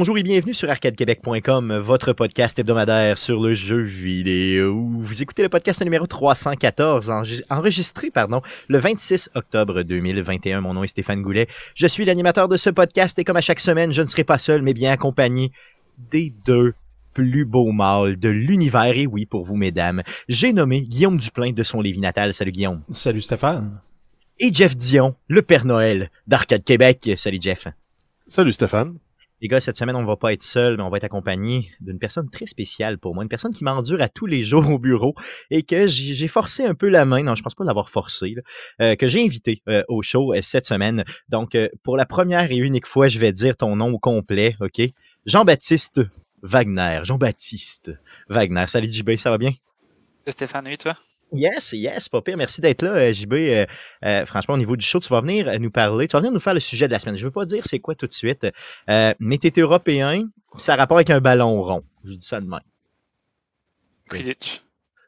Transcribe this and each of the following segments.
Bonjour et bienvenue sur arcadequebec.com, votre podcast hebdomadaire sur le jeu vidéo. Vous écoutez le podcast numéro 314, enregistré pardon, le 26 octobre 2021. Mon nom est Stéphane Goulet. Je suis l'animateur de ce podcast et comme à chaque semaine, je ne serai pas seul, mais bien accompagné des deux plus beaux mâles de l'univers. Et oui, pour vous, mesdames, j'ai nommé Guillaume Duplain de son Lévis natal. Salut Guillaume. Salut Stéphane. Et Jeff Dion, le Père Noël d'Arcade Québec. Salut Jeff. Salut Stéphane. Les gars, cette semaine, on ne va pas être seul, mais on va être accompagné d'une personne très spéciale pour moi, une personne qui m'endure à tous les jours au bureau et que j'ai forcé un peu la main, non, je pense pas l'avoir forcé, euh, que j'ai invité euh, au show euh, cette semaine. Donc, pour la première et unique fois, je vais dire ton nom au complet, OK? Jean-Baptiste Wagner. Jean-Baptiste Wagner. Salut JB, ça va bien? Stéphane, oui, toi? Yes, yes, pas pire. Merci d'être là, euh, JB. Euh, euh, franchement, au niveau du show, tu vas venir nous parler, tu vas venir nous faire le sujet de la semaine. Je veux pas dire c'est quoi tout de suite, mais tu es européen, ça a rapport avec un ballon rond. Je dis ça de même.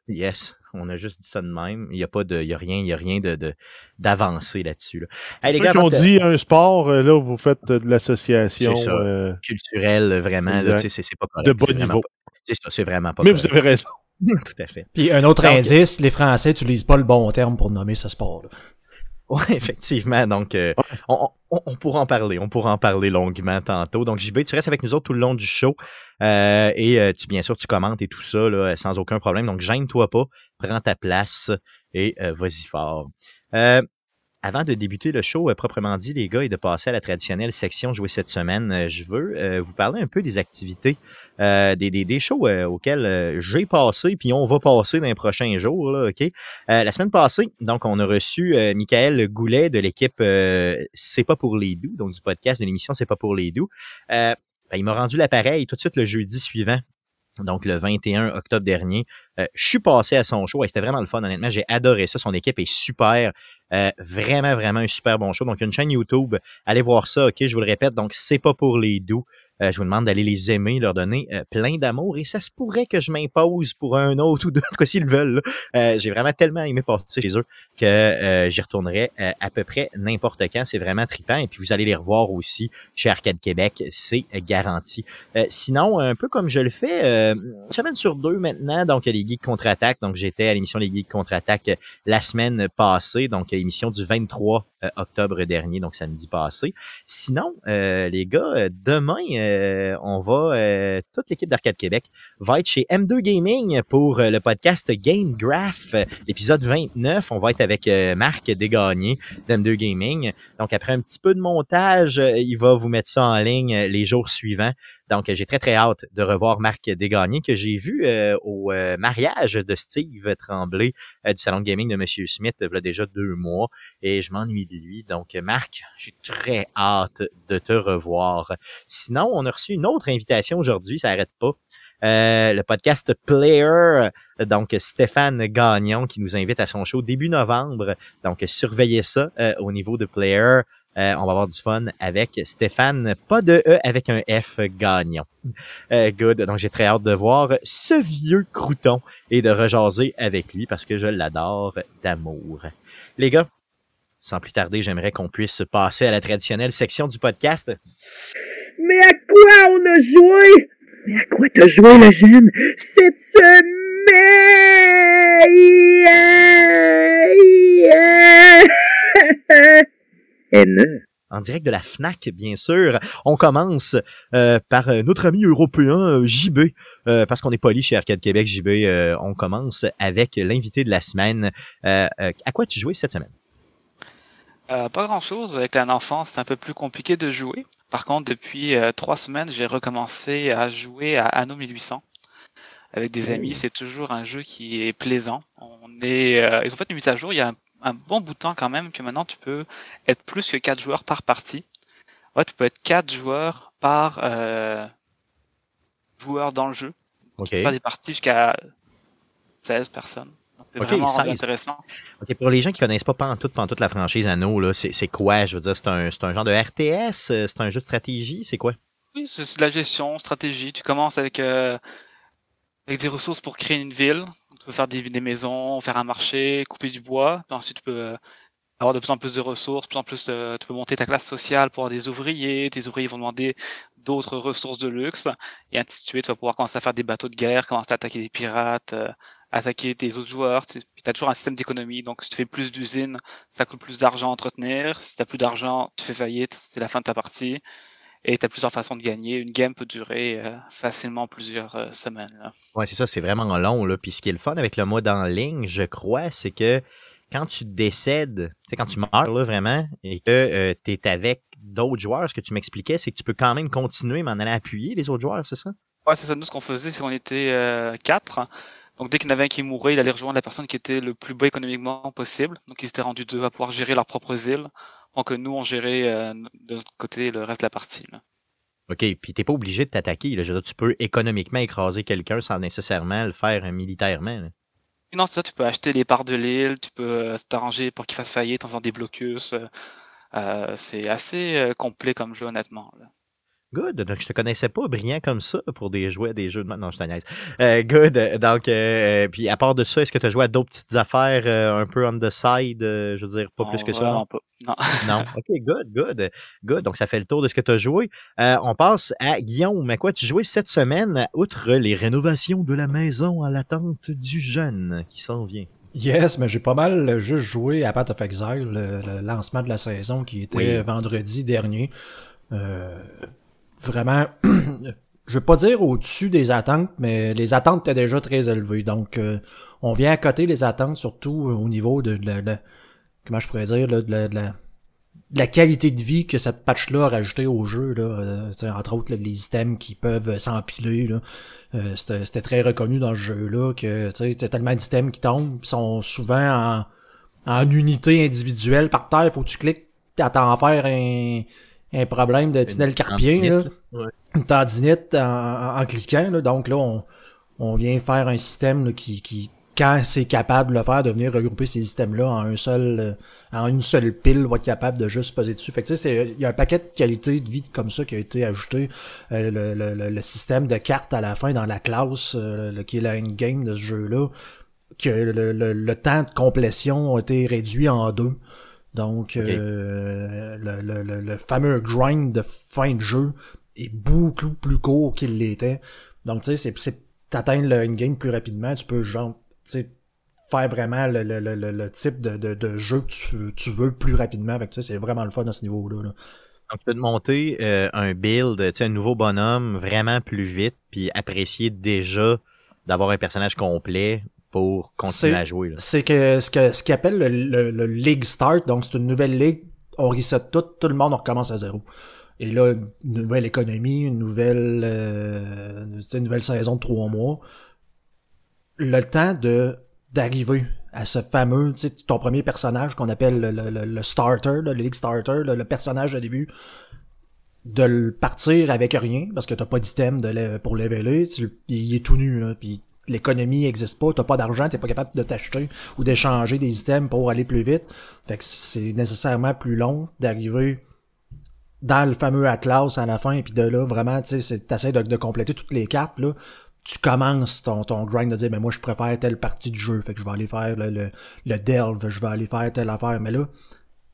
Yes, on a juste dit ça de même. Il n'y a pas de, il y a rien, il y a rien de d'avancé là-dessus. Là. Hey, les gars, on dit un sport, là, vous faites de l'association culturelle, vraiment. c'est pas correct. De bon niveau. C'est ça, c'est vraiment pas Mais vous avez raison. Tout à fait. Puis un autre indice, les Français n'utilisent pas le bon terme pour nommer ce sport. -là. Oui, effectivement. Donc, euh, on, pourra en parler. On pourra en parler longuement tantôt. Donc, JB, tu restes avec nous autres tout le long du show. Euh, et euh, tu, bien sûr, tu commentes et tout ça là, sans aucun problème. Donc, gêne-toi pas. Prends ta place et vas-y fort. Avant de débuter le show euh, proprement dit, les gars, et de passer à la traditionnelle section jouée cette semaine, euh, je veux euh, vous parler un peu des activités, des, des, des, shows auxquels j'ai passé, puis on va passer dans les prochains jours. Là, ok? La semaine passée, donc, on a reçu Michael Goulet de l'équipe C'est pas pour les doux, donc du podcast de l'émission C'est pas pour les doux. Ben, il m'a rendu l'appareil tout de suite le jeudi suivant donc le 21 octobre dernier. je suis passé à son show et c'était vraiment le fun, honnêtement. J'ai adoré ça. Son équipe est super. Euh, vraiment, vraiment un super bon show. Donc, une chaîne YouTube. Allez voir ça, OK? Je vous le répète. Donc, c'est pas pour les doux. Euh, je vous demande d'aller les aimer, leur donner euh, plein d'amour. Et ça se pourrait que je m'impose pour un autre ou deux, quoi s'ils veulent. Euh, j'ai vraiment tellement aimé passer chez eux que j'y retournerai à peu près n'importe quand. C'est vraiment trippant. Et puis vous allez les revoir aussi chez Arcade Québec. C'est garanti. sinon, un peu comme je le fais, une semaine sur deux maintenant, donc les Geeks contre-attaque. Donc j'étais à l'émission Les Geeks contre-attaque la semaine passée, donc émission du 23 octobre dernier, donc samedi passé. Sinon, les gars, demain, euh, on va, euh, toute l'équipe d'Arcade Québec va être chez M2 Gaming pour euh, le podcast Game Graph, l'épisode 29. On va être avec Marc Desgagnés d'M2 Gaming. Donc, après un petit peu de montage, il va vous mettre ça en ligne les jours suivants. Donc, j'ai très, très hâte de revoir Marc Desgagnés que j'ai vu euh, au euh, mariage de Steve Tremblay euh, du salon de gaming de Monsieur Smith il y a déjà deux mois et je m'ennuie de lui. Donc, Marc, j'ai très hâte de te revoir. Sinon, on a reçu une autre invitation aujourd'hui, ça n'arrête pas. le podcast Player, donc Stéphane Gagnon qui nous invite à son show début novembre. Donc surveillez ça au niveau de Player. Euh, on va avoir du fun avec Stéphane, pas de E avec un F gagnant. Euh, good. Donc j'ai très hâte de voir ce vieux crouton et de rejaser avec lui parce que je l'adore d'amour. Les gars, sans plus tarder, j'aimerais qu'on puisse passer à la traditionnelle section du podcast. Mais à quoi on a joué? Mais à quoi t'as joué, le jeune? Cette semaine! En direct de la FNAC, bien sûr. On commence euh, par euh, notre ami européen euh, JB, parce qu'on est poli chez Arcade Québec, JB. on commence avec l'invité de la semaine. à quoi tu jouais cette semaine? pas grand chose. Avec un enfant, c'est un peu plus compliqué de jouer. Par contre, depuis trois semaines, j'ai recommencé à jouer à Anno 1800 avec des amis. C'est toujours un jeu qui est plaisant. On est, ils ont fait une mise à jour il y a un bon bout de temps quand même que maintenant tu peux être plus que 4 joueurs par partie. Ouais, tu peux être 4 joueurs par euh, joueur dans le jeu. Tu peux faire des parties jusqu'à 16 personnes. C'est vraiment intéressant. Ok, pour les gens qui connaissent pas pantoute, toute la franchise Anno, là, c'est, quoi? Je veux dire, c'est un, c'est un genre de RTS? Euh, c'est un jeu de stratégie? C'est quoi? Oui, c'est de la gestion, stratégie. Tu commences avec, euh, avec des ressources pour créer une ville. Tu peux faire des, maisons, faire un marché, couper du bois. Puis ensuite, tu peux euh, avoir de plus en plus de ressources, de plus en plus de, tu peux monter ta classe sociale pour avoir des ouvriers, tes ouvriers vont demander d'autres ressources de luxe, et ainsi de suite, tu vas pouvoir commencer à faire des bateaux de guerre, commencer à attaquer des pirates, euh, attaquer tes autres joueurs, tu as toujours un système d'économie, donc si tu fais plus d'usines, ça coûte plus d'argent à entretenir, si tu plus d'argent, tu fais faillite, c'est la fin de ta partie, et tu as plusieurs façons de gagner, une game peut durer euh, facilement plusieurs euh, semaines. Ouais, c'est ça, c'est vraiment long, là, puis ce qui est le fun avec le mode en ligne, je crois, c'est que quand tu décèdes, tu sais, quand tu meurs, là, vraiment, et que euh, tu es avec d'autres joueurs, ce que tu m'expliquais, c'est que tu peux quand même continuer, mais en allant appuyer les autres joueurs, c'est ça? Ouais, c'est ça. Nous, ce qu'on faisait, c'est qu'on était euh, quatre. Donc, dès qu'il y en avait un qui mourait, il allait rejoindre la personne qui était le plus bas économiquement possible. Donc, ils étaient rendus deux à pouvoir gérer leurs propres îles. Donc, nous, on gérait euh, de notre côté le reste de la partie. Là. OK, puis t'es pas obligé de t'attaquer. là. Je veux dire, tu peux économiquement écraser quelqu'un sans nécessairement le faire euh, militairement. là. Non, c'est ça. Tu peux acheter les parts de l'île. Tu peux euh, t'arranger pour qu'il fasse faillite en faisant des blocus. euh, c'est assez complet comme jeu, honnêtement. Là. Good. Donc, je te connaissais pas brillant comme ça pour des jouer à des jeux de. Non, je te niaise. Euh, good. Donc, euh, puis à part de ça, est-ce que tu as joué à d'autres petites affaires euh, un peu on the side? euh, je veux dire, pas plus Non, que ça? vraiment pas. Non. Non? OK, good, good. Good. Donc, ça fait le tour de ce que tu as joué. Euh, on passe à Guillaume. À quoi tu jouais cette semaine, outre les rénovations de la maison à l'attente du jeune qui s'en vient? Yes, mais j'ai pas mal juste joué à Path of Exile, le, le lancement de la saison qui était Oui. vendredi dernier. Euh, vraiment, je veux pas dire au-dessus des attentes, mais les attentes étaient déjà très élevées. Donc, euh, on vient à côté les attentes, surtout au niveau de, la, la- comment je pourrais dire, de, la, de la- de la qualité de vie que cette patch-là a rajouté au jeu. Là, Euh, entre autres, les items qui peuvent s'empiler. Euh, c'était très reconnu dans ce jeu-là que tu tellement d'items qui tombent, sont souvent en, en unité individuelle par terre, faut que tu cliques à t'en faire un, un problème de tunnel carpien, là. tendinite, là. Ouais. une tendinite en, cliquant. Là. Donc là, on, on vient faire un système là, qui, qui, quand c'est capable de le faire, de venir regrouper ces systèmes-là en un seul, euh, en une seule pile, va être capable de juste poser dessus. Fait que tu sais, c'est- il y a un paquet de qualités de vie comme ça qui a été ajouté. Euh, le, le, le, système de cartes à la fin dans la classe, euh, qui est la game de ce jeu-là, que le, le, le temps de complétion a été réduit en deux. Donc, euh, le, le, le, le fameux grind de fin de jeu est beaucoup plus court qu'il l'était. Donc, tu sais, c'est- c'est t'atteindre le game plus rapidement, tu peux genre, tu sais, faire vraiment le, le, le, le- type de, de, de jeu que tu, veux- tu veux plus rapidement. Fait que, tu sais, c'est vraiment le fun à ce niveau-là. là. Donc, tu peux te monter euh, un build, tu sais, un nouveau bonhomme vraiment plus vite, puis apprécier déjà d'avoir un personnage complet pour continuer à jouer. C'est que ce que ce qu'ils appellent le, le, le League Start, donc c'est une nouvelle ligue, on reset tout, tout le monde on recommence à zéro. Et là, une nouvelle économie, une nouvelle euh, une nouvelle saison de trois mois. Le temps de d'arriver à ce fameux, tu sais, ton premier personnage qu'on appelle le, le, le- starter, le League Starter, le, le personnage de début, de le partir avec rien, parce que t'as pas d'item de pour leveler, tu, il est tout nu, là, puis l'économie existe pas, t'as pas d'argent, t'es pas capable de t'acheter ou d'échanger des items pour aller plus vite. Fait que c'est nécessairement plus long d'arriver dans le fameux Atlas à la fin, et puis de là, vraiment, tu sais, t'essaies de, compléter toutes les cartes, là. Tu commences ton, ton grind de dire, ben moi, je préfère telle partie du jeu, fait que je vais aller faire le, le, le delve, je vais aller faire telle affaire, mais là,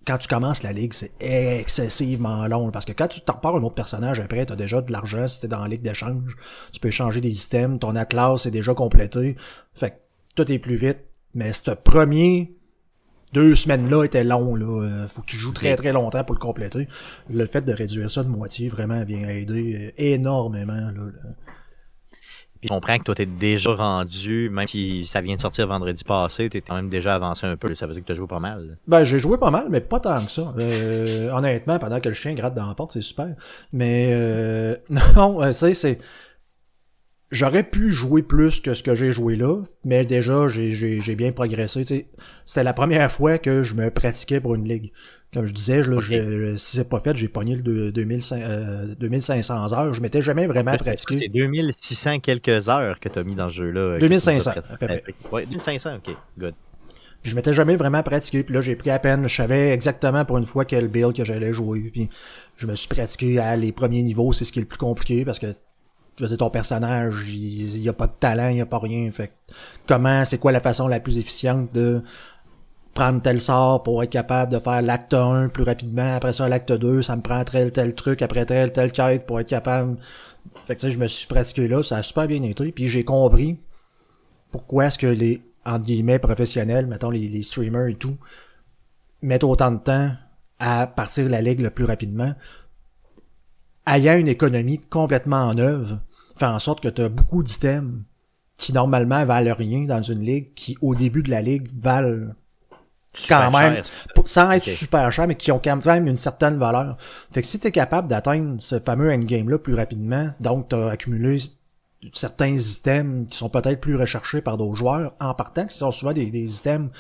quand tu commences la ligue, c'est excessivement long. Parce que quand tu t'en repars un autre personnage, après, t'as déjà de l'argent si t'es dans la ligue d'échange. Tu peux échanger des items, ton atlas est déjà complété. Fait que tout est plus vite. Mais ce premier deux semaines-là était long. Là. Euh, Faut que tu joues très très longtemps pour le compléter. Le fait de réduire ça de moitié vraiment vient aider euh, énormément. Là, là. Puis je comprends que toi, t'es déjà rendu, même si ça vient de sortir vendredi passé, t'es quand même déjà avancé un peu. Ça veut dire que t'as joué pas mal. Ben, j'ai joué pas mal, mais pas tant que ça. Euh, honnêtement, pendant que le chien gratte dans la porte, c'est super. Mais euh, non, euh, c'est c'est. J'aurais pu jouer plus que ce que j'ai joué là, mais déjà j'ai bien progressé. tu. C'est la première fois que je me pratiquais pour une ligue. Comme je disais, là, je- si c'est pas fait, j'ai pogné le deux- 2500, euh, 2500 heures. Je m'étais jamais vraiment C'est pratiqué. 2600 quelques heures que t'as mis dans ce jeu-là. euh, 2500, que tu nous as à peu près. Ouais, 2500, ok, good. Puis je m'étais jamais vraiment pratiqué. Puis là, j'ai pris à peine. Je savais exactement pour une fois quel build que j'allais jouer. Puis je me suis pratiqué à les premiers niveaux. C'est ce qui est le plus compliqué parce que je veux dire, ton personnage, il, il y a pas de talent, il y a pas rien. Fait comment, c'est quoi la façon la plus efficiente de prendre tel sort pour être capable de faire l'acte 1 plus rapidement? Après ça, l'acte 2, ça me prend tel tel truc, après tel tel quête pour être capable. Fait que tu sais, je me suis pratiqué là, ça a super bien été. Puis j'ai compris pourquoi est-ce que les, entre guillemets, professionnels, mettons les, les streamers et tout, mettent autant de temps à partir de la ligue le plus rapidement. Ayant une économie complètement en œuvre, fait en sorte que tu as beaucoup d'items qui normalement valent rien dans une ligue, qui au début de la ligue valent quand même, cher, sans être super cher, mais qui ont quand même une certaine valeur. Fait que si tu es capable d'atteindre ce fameux endgame-là plus rapidement, donc tu as accumulé certains items qui sont peut-être plus recherchés par d'autres joueurs en partant, qui sont souvent des, des items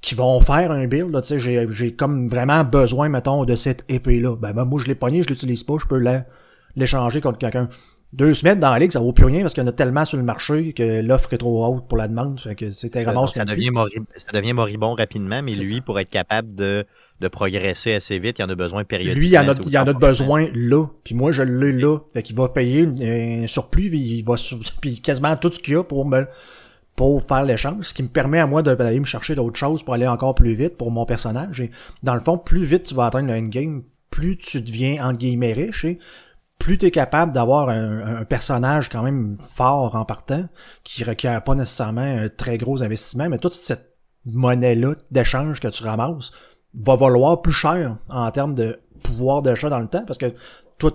qui vont faire un build, là, tu sais, j'ai, j'ai comme vraiment besoin, mettons, de cette épée-là. Ben, ben, moi, je l'ai pogné, je l'utilise pas, je peux la- l'échanger contre quelqu'un. Deux semaines dans la ligue, ça vaut plus rien parce qu'il y en a tellement sur le marché que l'offre est trop haute pour la demande. Fait que c'était Ça, ça, devient ça devient moribond rapidement, mais C'est lui, pour être capable de, de progresser assez vite, il en a besoin périodiquement. Lui, il en a, il en a besoin là. Puis moi, je l'ai là. Fait qu'il va payer un surplus, puis il va puis quasiment tout ce qu'il y a pour me pour faire l'échange, ce qui me permet à moi de- d'aller me chercher d'autres choses pour aller encore plus vite pour mon personnage. Et dans le fond, plus vite tu vas atteindre le endgame, plus tu deviens en guillemets riche et plus tu es capable d'avoir un, personnage quand même fort en partant, qui requiert pas nécessairement un très gros investissement, mais toute cette monnaie-là d'échange que tu ramasses va valoir plus cher en termes de pouvoir d'achat dans le temps, parce que toi,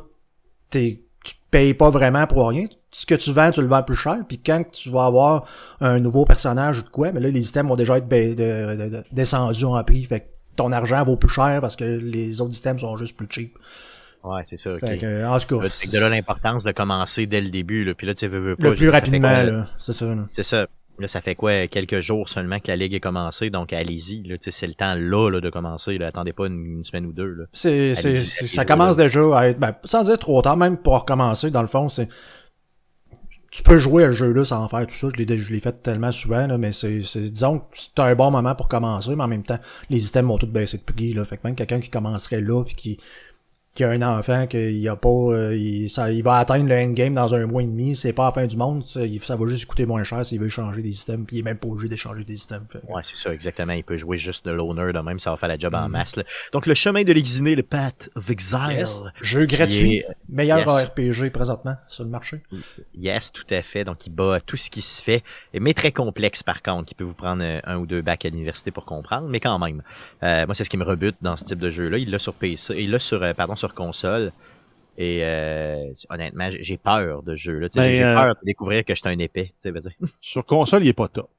t'es, tu payes pas vraiment pour rien. Ce que tu vends, tu le vends plus cher, puis quand tu vas avoir un nouveau personnage ou de quoi, mais là, les items vont déjà être de- de- de- descendus en prix, fait que ton argent vaut plus cher parce que les autres items sont juste plus cheap. Ouais, c'est ça. que, en tout cas, Là, C'est de là l'importance de commencer dès le début. Là. Puis là, tu veux, veux pas, le plus rapidement, là, c'est ça. là. C'est ça. Là, ça fait quoi, quelques jours seulement que la ligue est commencée, donc allez-y. Là, tu sais, c'est le temps là, là de commencer. Là. Attendez pas une, une semaine ou deux. Là. C'est, ça là. commence déjà à être, ben, sans dire trop tard, même pour recommencer, dans le fond, c'est, tu peux jouer à ce jeu-là sans faire tout ça, je l'ai, je l'ai fait tellement souvent, là, mais c'est, c'est, disons que c'est un bon moment pour commencer, mais en même temps, les items vont tous baisser de prix, là, fait que même quelqu'un qui commencerait là, puis qui, qui a un enfant, qu'il a pas, euh, il, ça, il va atteindre le endgame dans un mois et demi, c'est pas la fin du monde, ça, il- ça va juste coûter moins cher s'il veut changer des items, puis il est même pas obligé d'échanger des items. fait Ouais, c'est ça, exactement. Il peut jouer juste de l'honneur de même, ça va faire la job en masse. là. Donc, le chemin de l'exilé, le Path of Exile. Yes. Jeu gratuit, est- meilleur yes. RPG présentement sur le marché. Yes, tout à fait. Donc, il bat tout ce qui se fait, mais très complexe par contre, qui peut vous prendre euh, un ou deux bacs à l'université pour comprendre, mais quand même. Euh, moi, c'est ce qui me rebute dans ce type de jeu-là. Il l'a sur PC, il l'a sur, euh, pardon, sur console. Et euh, honnêtement, j'ai- peur de sais, Ben, J'ai euh, peur de découvrir que je suis un épais. tu sais, veux dire. Sur console, il est pas top.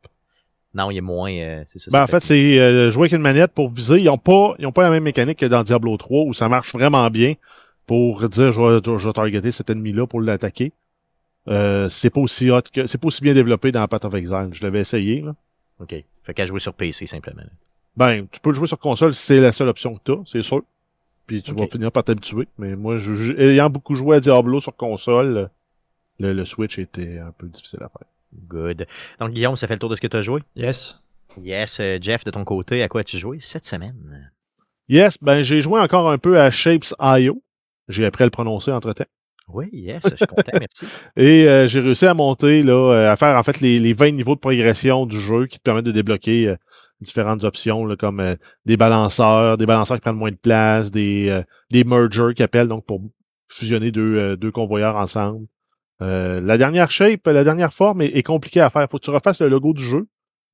non, il est moins. euh, ça, Ben, en fait, c'est jouer avec une manette pour viser. Ils ont pas, ils ont pas la même mécanique que dans Diablo 3 où ça marche vraiment bien pour dire je vais, je vais targeter cet ennemi-là pour l'attaquer. C'est pas aussi hot que, c'est pas aussi bien développé dans Path of Exile. Je l'avais essayé, là. OK. Fait qu'à jouer sur PC simplement. Ben, tu peux le jouer sur console si c'est la seule option que tu as, c'est sûr. Puis tu vas finir par t'habituer. Mais moi, je, je- ayant beaucoup joué à Diablo sur console, le, le Switch était un peu difficile à faire. Good. Donc, Guillaume, ça fait le tour de ce que tu as joué? Yes. Yes. euh, Jeff, de ton côté, à quoi as-tu joué cette semaine? Yes, ben j'ai joué encore un peu à Shapes.io. J'ai appris à le prononcer entre-temps. Oui, yes, je suis content, merci. Et euh, j'ai réussi à monter, là, euh, à faire en fait les, les 20 niveaux de progression du jeu qui te permettent de débloquer euh, différentes options, comme euh, des balanceurs, des balanceurs qui prennent moins de place, des, euh, mergers qui appellent donc pour fusionner deux, euh, deux convoyeurs ensemble. La dernière shape, la dernière forme est, compliquée à faire. Faut que tu refasses le logo du jeu.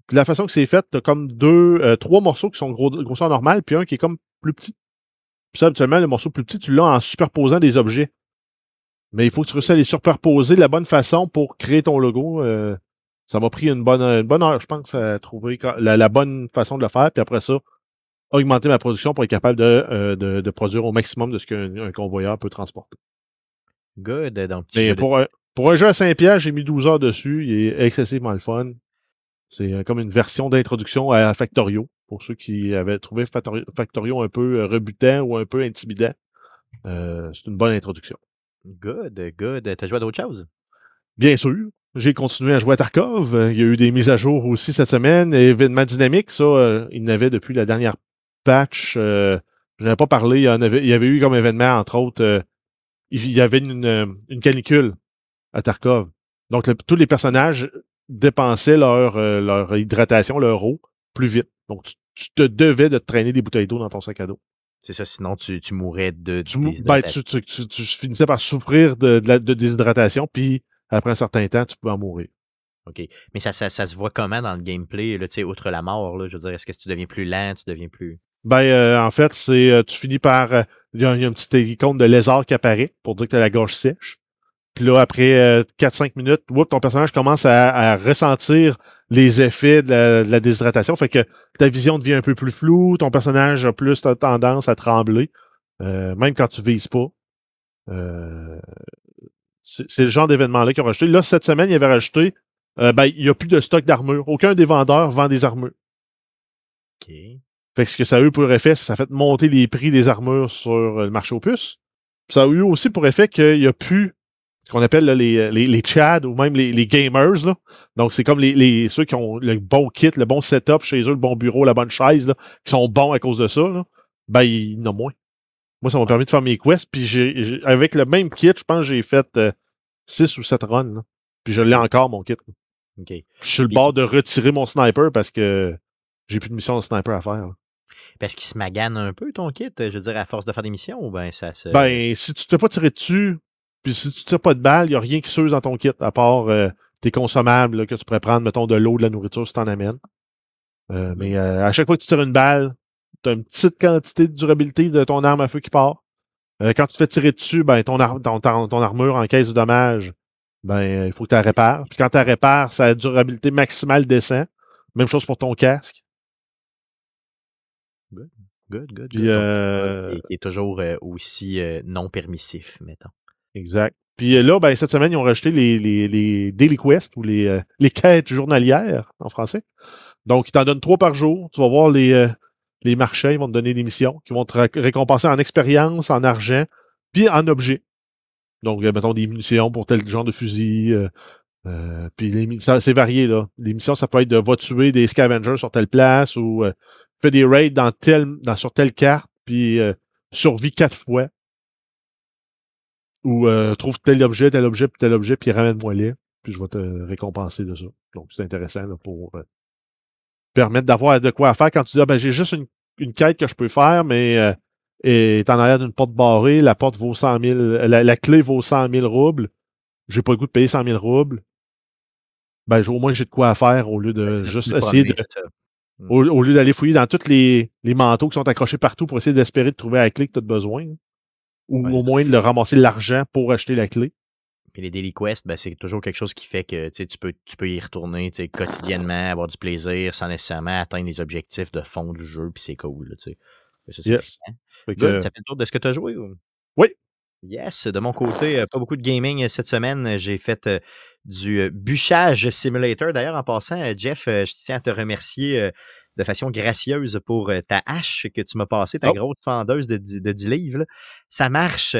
Puis la façon que c'est fait, t'as comme deux, trois morceaux qui sont gros, grosseur normale, puis un qui est comme plus petit. Puis ça, habituellement, le morceau plus petit, tu l'as en superposant des objets. Mais il faut que tu réussisses à les superposer de la bonne façon pour créer ton logo. Ça m'a pris une bonne, une bonne heure, je pense, à trouver la, la bonne façon de le faire. Puis après ça, augmenter ma production pour être capable de, euh, de, de produire au maximum de ce qu'un un convoyeur peut transporter. Good. Donc, petit Mais jeu de- pour, un- pour un jeu à 5 pièges, j'ai mis 12 heures dessus. Il est excessivement le fun. C'est euh, comme une version d'introduction à Factorio. Pour ceux qui avaient trouvé Factorio, un peu euh, rebutant ou un peu intimidant. Euh, c'est une bonne introduction. Good, good. T'as joué à d'autres choses? Bien sûr, j'ai continué à jouer à Tarkov. Il y a eu des mises à jour aussi cette semaine. Événement dynamique, ça, euh, il n'avait depuis la dernière patch. Euh, je n'avais pas parlé. Il y, en avait, il y avait eu comme événement, entre autres, euh, il y avait une, euh, une canicule à Tarkov. Donc, le- tous les personnages dépensaient leur, euh, leur hydratation, leur eau, plus vite. Donc, tu tu te devais de te traîner des bouteilles d'eau dans ton sac à dos. C'est ça, sinon tu, tu mourrais de, Tu, de ben, tu, tu- finissais par souffrir de, de la- de déshydratation, puis après un certain temps, tu pouvais en mourir. OK. Mais ça, ça, ça se voit comment dans le gameplay, là, tu sais, outre la mort, là, je veux dire, est-ce que tu deviens plus lent, tu deviens plus... Ben, euh, en fait, c'est euh, tu finis par. euh, Il y, a il y a un petit icône de lézard qui apparaît pour dire que tu as la gorge sèche. Puis là, après euh, 4-5 minutes, whoop, ton personnage commence à, à ressentir les effets de la, de la déshydratation. Fait que ta vision devient un peu plus floue, ton personnage a plus tendance à trembler, euh, même quand tu vises pas. Euh, c'est le genre d'événement-là qu'ils ont rajouté. Là, cette semaine, ils avaient rajouté euh, ben, il n'y a plus de stock d'armure. Aucun des vendeurs vend des armures. OK. Fait que ce que ça a eu pour effet, ça a fait monter les prix des armures sur euh, le marché aux puces. Puis ça a eu aussi pour effet qu'il n'y a plus ce qu'on appelle là, les, les, les chads ou même les, les gamers. Là. Donc, c'est comme les, les, ceux qui ont le bon kit, le bon setup chez eux, le bon bureau, la bonne chaise, là, qui sont bons à cause de ça. Là. Ben, il y en a moins. Moi, ça m'a permis de faire mes quests. Puis j'ai, j'ai- avec le même kit, je pense que j'ai fait 6 ou 7 runs. là. Puis je l'ai encore, mon kit. là. OK. Je suis sur le Puis bord de retirer mon sniper parce que j'ai plus de mission de sniper à faire. là. Parce qu'il se magane un peu, ton kit, je veux dire, à force de faire des missions, ou ben ça se... Ben, si tu te fais pas tirer dessus, puis si tu te fais pas de balles, il n'y a rien qui s'use dans ton kit, à part euh, tes consommables là, que tu pourrais prendre, mettons, de l'eau, de la nourriture, si t'en amènes. Euh, mais euh, à chaque fois que tu tires une balle, as une petite quantité de durabilité de ton arme à feu qui part. Euh, quand tu te fais tirer dessus, ben, ton, ar- ton, ton- armure en caisse de dommages, ben, il faut que tu la répares. Puis quand tu la répares, sa durabilité maximale descend. Même chose pour ton casque. Good, good, good. Puis, Donc, euh, toujours euh, aussi non permissif, mettons. Exact. Puis là, ben, cette semaine, ils ont rajouté les, les, les Daily Quest ou les, les quêtes journalières en français. Donc, ils t'en donnent trois par jour. Tu vas voir les, les marchands, ils vont te donner des missions qui vont te ré- récompenser en expérience, en argent, puis en objets. Donc, euh, mettons des munitions pour tel genre de fusil. euh, euh, puis c'est varié, là. Les missions, ça peut être de va tuer des scavengers sur telle place ou euh, fais des raids dans telle, dans, sur telle carte, puis survie quatre fois ou trouve tel objet, tel objet, puis tel objet, puis ramène-moi les, puis je vais te récompenser de ça. Donc, c'est intéressant pour permettre d'avoir de quoi faire quand tu dis ah, ben j'ai juste une, une quête que je peux faire, mais euh, et t'en arrière d'une porte barrée, la porte vaut 100 000, la, la clé vaut 100 000 roubles, j'ai pas le goût de payer 100 000 roubles. Ben, au moins, j'ai de quoi faire au lieu de juste le essayer de, ça. au, au lieu d'aller fouiller dans tous les, les manteaux qui sont accrochés partout pour essayer d'espérer de trouver la clé que tu as besoin. hein. Ou Ouais, au moins de ramasser l'argent pour acheter la clé. Puis les daily quests, ben, c'est toujours quelque chose qui fait que tu peux, tu peux y retourner tu sais, quotidiennement, avoir du plaisir sans nécessairement atteindre les objectifs de fond du jeu, puis c'est cool. là, tu sais. Ça, Yes. Fait que, Good, ça fait le tour de ce que tu as joué? Ou? Oui. Yes, de mon côté, euh, pas beaucoup de gaming euh, cette semaine. Euh, J'ai fait du bûchage simulator. D'ailleurs, en passant, Jeff, je tiens à te remercier de façon gracieuse pour ta hache que tu m'as passée, ta Oh. grosse fendeuse de, dix- de 10 livres. Ça marche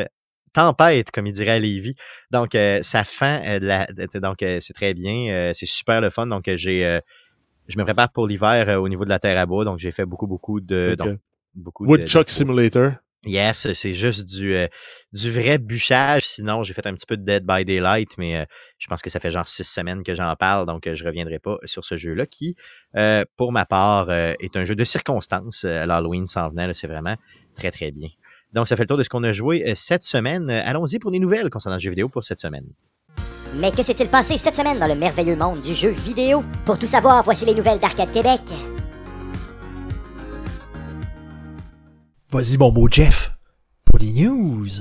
tempête, comme il dirait à Lévis. Donc, euh, ça fend euh, de la. donc, euh, c'est très bien. euh, c'est super le fun. Donc, euh, j'ai. euh, je me prépare pour l'hiver euh, au niveau de la terre à bois. Donc, j'ai fait beaucoup, beaucoup de. donc, beaucoup Woodchuck de- Simulator. Yes, c'est juste du, euh, du vrai bûchage. Sinon, j'ai fait un petit peu de Dead by Daylight, mais euh, je pense que ça fait genre six semaines que j'en parle, donc euh, je reviendrai pas sur ce jeu-là, qui, euh, pour ma part, euh, est un jeu de circonstances. L'Halloween s'en venait, c'est vraiment très, très bien. Donc, ça fait le tour de ce qu'on a joué euh, cette semaine. Euh, Allons-y pour des nouvelles concernant le jeu vidéo pour cette semaine. Mais que s'est-il passé cette semaine dans le merveilleux monde du jeu vidéo? Pour tout savoir, voici les nouvelles d'Arcade Québec. Vas-y, mon beau Jeff, pour les news.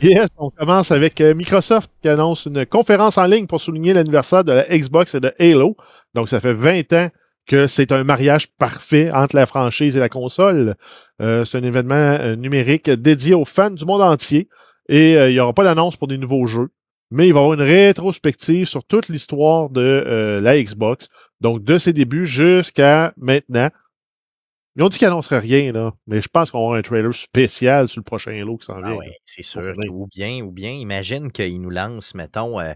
Yes, on commence avec euh, Microsoft qui annonce une conférence en ligne pour souligner l'anniversaire de la Xbox et de Halo. Donc, ça fait 20 ans que c'est un mariage parfait entre la franchise et la console. Euh, c'est un événement euh, numérique dédié aux fans du monde entier et euh, il n'y aura pas d'annonce pour des nouveaux jeux, mais il va y avoir une rétrospective sur toute l'histoire de euh, la Xbox, donc de ses débuts jusqu'à maintenant. Ils ont dit qu'ils n'annonceraient rien, là, mais je pense qu'on va avoir un trailer spécial sur le prochain Halo qui s'en Ah vient. c'est sûr. Ou bien, ou bien, imagine qu'ils nous lancent, mettons, euh,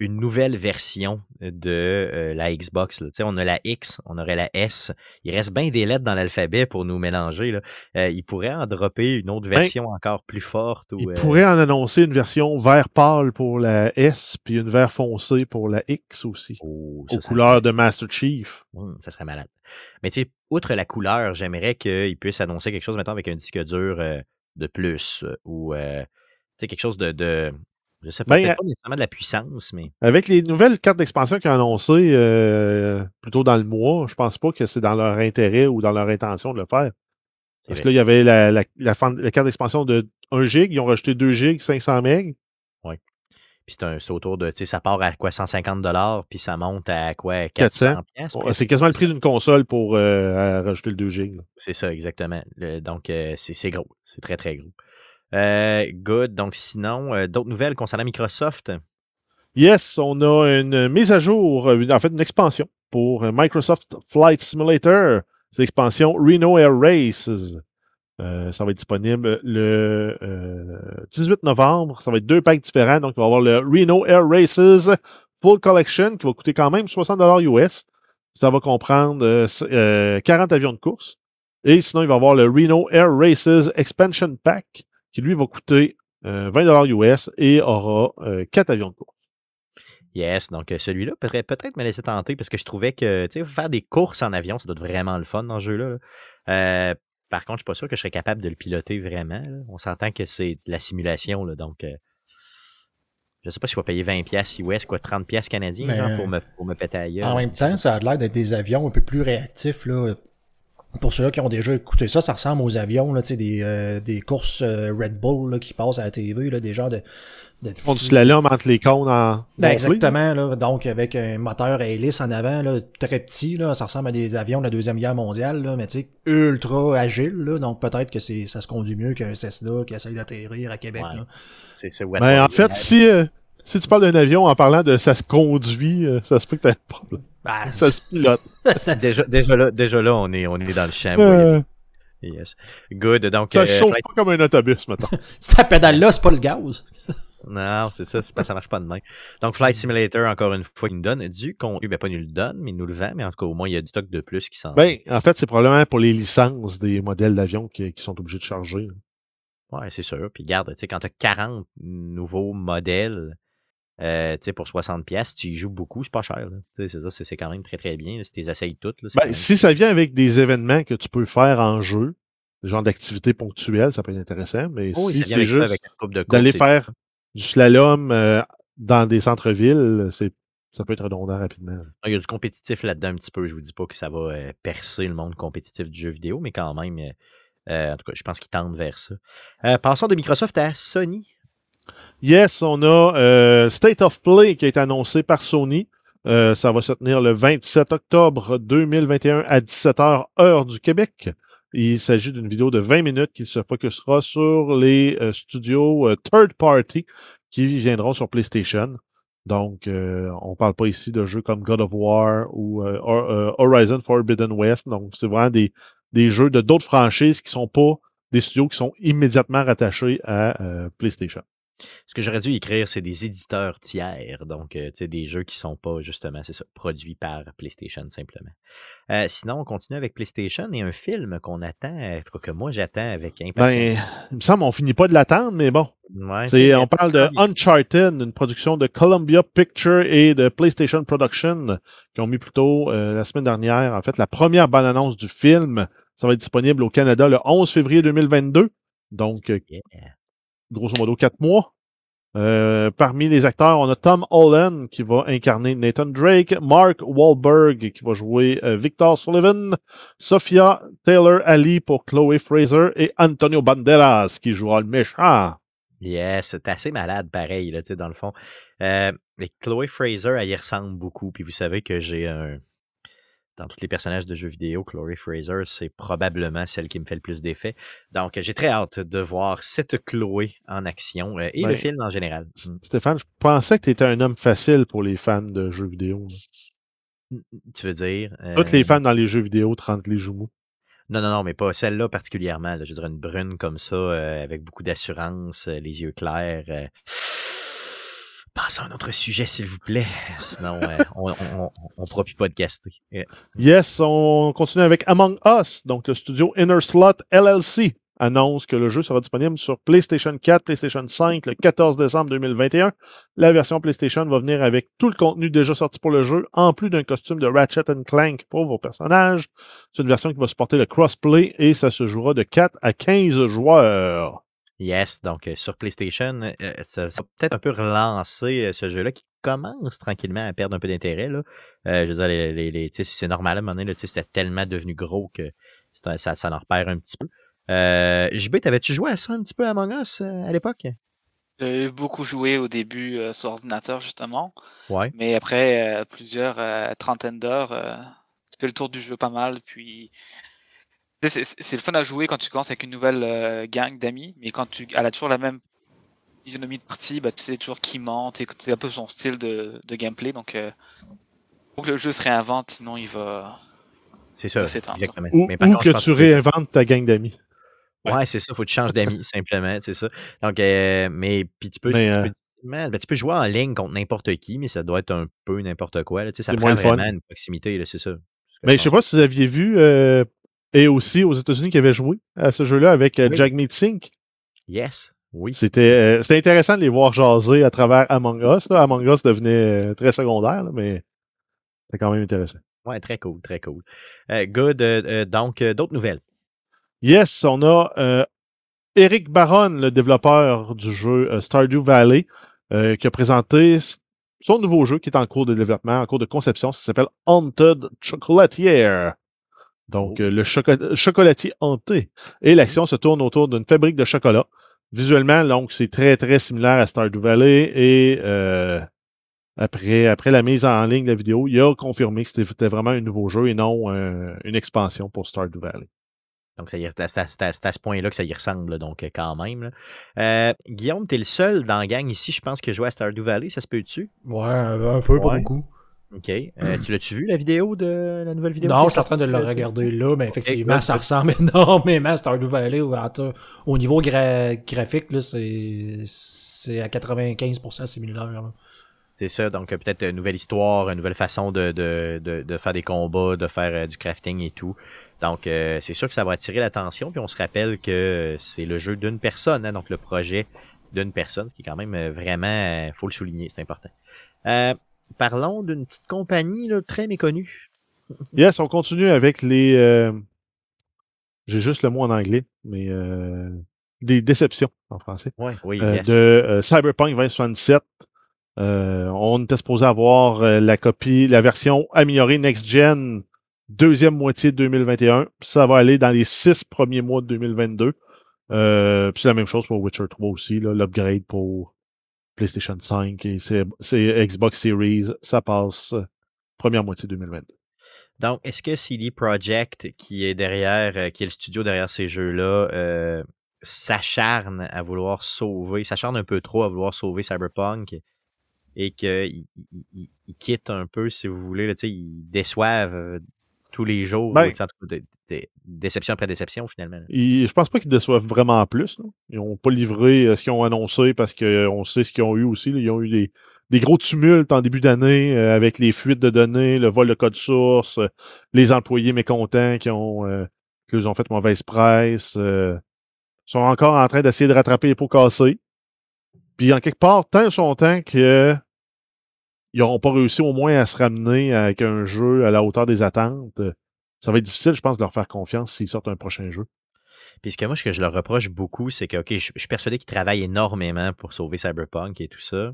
une nouvelle version de euh, la Xbox. Là. Tu sais, On a la X, on aurait la S. Il reste bien des lettres dans l'alphabet pour nous mélanger. Là. Euh, il pourrait en dropper une autre Ben, version encore plus forte. Ou, Il euh, pourrait en annoncer une version vert pâle pour la S, puis une vert foncé pour la X aussi, oh, aux couleurs de Master Chief. Hum, ça serait malade. Mais tu sais, outre la couleur, j'aimerais qu'il puisse annoncer quelque chose maintenant avec un disque dur euh, de plus ou euh, tu sais, quelque chose de, de je sais pas, Ben, euh, pas nécessairement de la puissance, mais Avec les nouvelles cartes d'expansion qu'ils ont annoncées euh, plus tôt dans le mois, je pense pas que c'est dans leur intérêt ou dans leur intention de le faire. Parce que là, il y avait la, la, la, fan- la carte d'expansion de 1 gig, ils ont rajouté 2 gigs, 500 MB. Puis c'est autour de, tu sais, ça part à quoi 150 dollars, puis ça monte à quoi 400. 400 pièces. Ouais, C'est quasiment le prix d'une console pour euh, rajouter le 2 gigs. là. C'est ça, exactement. Le- donc, euh, c'est gros. C'est très, très gros. Euh, good. Donc, sinon, euh, d'autres nouvelles concernant Microsoft? Yes, on a une mise à jour, euh, en fait une expansion pour Microsoft Flight Simulator. C'est l'expansion Reno Air Races. Euh, ça va être disponible le euh, 18 novembre. Ça va être deux packs différents. Donc, il va avoir le Reno Air Races Full Collection qui va coûter quand même 60 US. Ça va comprendre euh, c- euh, 40 avions de course. Et sinon, il va y avoir le Reno Air Races Expansion Pack qui lui va coûter euh, 20 US et aura euh, 4 avions de course. Yes, donc euh, celui-là pourrait peut-être me laisser tenter parce que je trouvais que faire des courses en avion, ça doit être vraiment le fun dans ce jeu-là. là. Euh, par contre, je suis pas sûr que je serais capable de le piloter vraiment. là. On s'entend que c'est de la simulation, là, donc euh, je sais pas si je vais payer 20$ piastres US, quoi, 30$ piastres canadiens genre, euh, pour, me, pour me péter ailleurs. En même temps, ça a l'air d'être des avions un peu plus réactifs. Là. Pour ceux-là qui ont déjà écouté ça, ça ressemble aux avions, là, tu sais, des, euh, des courses euh, Red Bull là, qui passent à la TV, là, des genres de, de Ils font du petits- slalom entre les cônes en. Ben, exactement, là, donc avec un moteur à hélice en avant, là, très petit, là, ça ressemble à des avions de la Deuxième Guerre mondiale, là, mais tu sais, ultra agile, là, donc peut-être que c'est, ça se conduit mieux qu'un Cessna qui essaye d'atterrir à Québec. Ouais. Là. C'est c'est Ben, en fait, si, euh, si tu parles d'un avion en parlant de ça se conduit, euh, ça se peut que un problème. Ben, Ça se pilote. ça, déjà, déjà, là, déjà là, on est, on est dans le champ. Euh, voyez. Yes. Good. Donc, ça euh, chauffe Flight- pas comme un autobus, mettons. cette pédale-là, c'est pas le gaz. Non, c'est ça, pas, ça marche pas de même. Donc, Flight Simulator, encore une fois, il nous donne du contenu. Ben, pas nous le donne, mais il nous le vend, mais en tout cas, au moins, il y a du stock de plus qui s'en Ben, en fait, c'est probablement pour les licences des modèles d'avions qui, qui sont obligés de charger. Ouais, c'est sûr. Puis garde, tu sais, quand tu as 40 nouveaux modèles, euh, tu sais, pour 60 pièces, tu y joues beaucoup, c'est pas cher. c'est ça, c'est- quand même très très bien. là, si tu essayes toutes. là, Ben, même- si ça vient avec des événements que tu peux faire en jeu, des genres d'activités ponctuelles, ça peut être intéressant, mais Oh, si c'est juste d'aller faire du slalom euh, dans des centres-villes, c'est ça peut être redondant rapidement. Il y a du compétitif là-dedans un petit peu. Je vous dis pas que ça va euh, percer le monde compétitif du jeu vidéo, mais quand même, euh, euh, en tout cas, je pense qu'ils tendent vers ça. Euh, passons de Microsoft à Sony. Yes, on a euh, State of Play qui été annoncé par Sony. Euh, ça va se tenir le 27 octobre 2021 à 17h heure du Québec. Il s'agit d'une vidéo de 20 minutes qui se focusera sur les euh, studios euh, third party qui viendront sur PlayStation. Donc, euh, on parle pas ici de jeux comme God of War ou Hor- Horizon Forbidden West. Donc, c'est vraiment des, des jeux de d'autres franchises qui sont pas des studios qui sont immédiatement rattachés à PlayStation. Ce que j'aurais dû écrire, c'est des éditeurs tiers, donc euh, tu sais, des jeux qui sont pas justement, c'est ça, produits par PlayStation simplement. Euh, sinon, on continue avec PlayStation et un film qu'on attend, que moi j'attends avec impatience. Ben, il me semble on finit pas de l'attendre, mais bon. Ouais, C'est, c'est- on parle de Uncharted, une production de Columbia Picture et de PlayStation Production, qui ont mis plutôt euh, la semaine dernière, en fait, la première bande-annonce du film. Ça va être disponible au Canada le 11 février 2022. Donc, euh, Yeah. Grosso modo, quatre mois. Euh, parmi les acteurs, on a Tom Holland qui va incarner Nathan Drake, Mark Wahlberg qui va jouer euh, Victor Sullivan, Sophia Taylor Ali pour Chloe Fraser et Antonio Banderas qui jouera le méchant. Yes, c'est assez malade pareil, là, tu sais, dans le fond. Euh, mais Chloé Fraser, elle y ressemble beaucoup. Puis vous savez que j'ai un. Dans tous les personnages de jeux vidéo, Chloé Fraser, c'est probablement celle qui me fait le plus d'effet. Donc, j'ai très hâte de voir cette Chloé en action euh, et le Ben, film en général. Mm. Stéphane, je pensais que tu étais un homme facile pour les fans de jeux vidéo. là. Tu veux dire Toutes euh, les fans dans les jeux vidéo te rendent les joues mous. Non, non, non, mais pas celle-là particulièrement. là. Je dirais une brune comme ça, euh, avec beaucoup d'assurance, euh, les yeux clairs. Passons à un autre sujet, s'il vous plaît. Sinon, euh, on, on, on, pourra plus podcaster. Yeah. Yes, on continue avec Among Us. Donc, le studio Inner Slot LLC annonce que le jeu sera disponible sur PlayStation 4, PlayStation 5 le 14 décembre 2021. La version PlayStation va venir avec tout le contenu déjà sorti pour le jeu, en plus d'un costume de Ratchet Clank pour vos personnages. C'est une version qui va supporter le crossplay et ça se jouera de 4 à 15 joueurs. Yes, donc euh, sur PlayStation, euh, ça, ça, va peut-être un peu relancer euh, ce jeu-là qui commence tranquillement à perdre un peu d'intérêt. Là. Euh, je veux dire, les, les, les c'est normal à un moment donné, c'était tellement devenu gros que ça, ça en repère un petit peu. Euh, JB, t'avais-tu joué à ça un petit peu à Among Us à l'époque? J'ai beaucoup joué au début euh, sur ordinateur, justement. Ouais. Mais après euh, plusieurs trentaines d'heures, tu fais le tour du jeu pas mal, puis c'est le fun à jouer quand tu commences avec une nouvelle euh, gang d'amis, mais quand tu elle a toujours la même physionomie de partie, bah, tu sais toujours qui ment, c'est un peu son style de, de gameplay, donc euh, faut que le jeu se réinvente, sinon il va. C'est ça, exactement. Ou, mais par ou contre, que tu réinventes ta gang d'amis. Ouais, ouais c'est ça, faut que tu changes d'amis, simplement, c'est ça. Donc, euh, mais puis tu peux, mais, tu, peux ben, tu peux jouer en ligne contre n'importe qui, mais ça doit être un peu n'importe quoi. Là. Tu sais, ça prend vraiment fun. une proximité, c'est ça. Mais je sais pas si vous aviez vu, et aussi aux États-Unis qui avaient joué à ce jeu-là avec euh, oui. Jagmeet Singh. Yes, oui. C'était euh, intéressant de les voir jaser à travers Among Us. Là. Among Us devenait euh, très secondaire, là, mais c'était quand même intéressant. Ouais, très cool, très cool. Euh, good. Euh, donc, d'autres nouvelles? Yes, on a Eric Baron, le développeur du jeu Stardew Valley, qui a présenté son nouveau jeu qui est en cours de développement, en cours de conception. Ça s'appelle Haunted Chocolatier. Donc, oh. euh, le choco chocolatier hanté. Et l'action se tourne autour d'une fabrique de chocolat. Visuellement, donc, c'est très, très similaire à Stardew Valley. Et euh, après, après la mise en ligne de la vidéo, il a confirmé que c'était vraiment un nouveau jeu et non euh, une expansion pour Stardew Valley. Donc, c'est à, ce point-là que ça y ressemble, donc quand même. Euh, Guillaume, tu es le seul dans la gang ici, je pense, que joue à Stardew Valley, ça se peut-tu? Ouais, un peu, ouais. pas beaucoup. OK. Euh, tu l'as-tu vu, la vidéo de la nouvelle vidéo? Non, je suis en train de le regarder là, mais effectivement, okay. ça ressemble énormément à Stardew Valley. Au niveau gra graphique, c'est à 95% similaire. C'est ça, donc peut-être une nouvelle histoire, une nouvelle façon de, de, de, de faire des combats, de faire euh, du crafting et tout. Donc euh, c'est sûr que ça va attirer l'attention, puis on se rappelle que c'est le jeu d'une personne, hein, donc le projet d'une personne, ce qui est quand même euh, vraiment, faut le souligner, c'est important. Euh, parlons d'une petite compagnie là, très méconnue. Yes, on continue avec les. Euh... J'ai juste le mot en anglais, mais euh... des déceptions en français. Ouais, oui, euh, yes. De Cyberpunk 2077. on était supposé avoir la copie, la version améliorée next-gen deuxième moitié de 2021. Ça va aller dans les six premiers mois de 2022. Euh, puis c'est la même chose pour Witcher 3 aussi, l'upgrade pour PlayStation 5 et c'est Xbox Series, ça passe euh, première moitié 2022. Donc, est-ce que CD Projekt, qui est derrière, euh, qui est le studio derrière ces jeux-là, euh, s'acharne à vouloir sauver, s'acharne un peu trop à vouloir sauver Cyberpunk et qu'ils il, il quittent un peu, si vous voulez, là, ils déçoivent tous les jours, ben, déception après déception finalement. Ils, je pense pas qu'ils déçoivent vraiment plus. Ils n'ont pas livré ce qu'ils ont annoncé parce qu'on sait ce qu'ils ont eu aussi. Ils ont eu des, gros tumultes en début d'année euh, avec les fuites de données, le vol de code source, euh, les employés mécontents qui ont, euh, qui ont fait mauvaise presse. Euh, sont encore en train d'essayer de rattraper les pots cassés. Puis en quelque part, tant son temps que ils n'auront pas réussi au moins à se ramener avec un jeu à la hauteur des attentes. Ça va être difficile, je pense, de leur faire confiance s'ils sortent un prochain jeu. Puis ce que moi, ce que je leur reproche beaucoup, c'est que, OK, je, je suis persuadé qu'ils travaillent énormément pour sauver Cyberpunk et tout ça,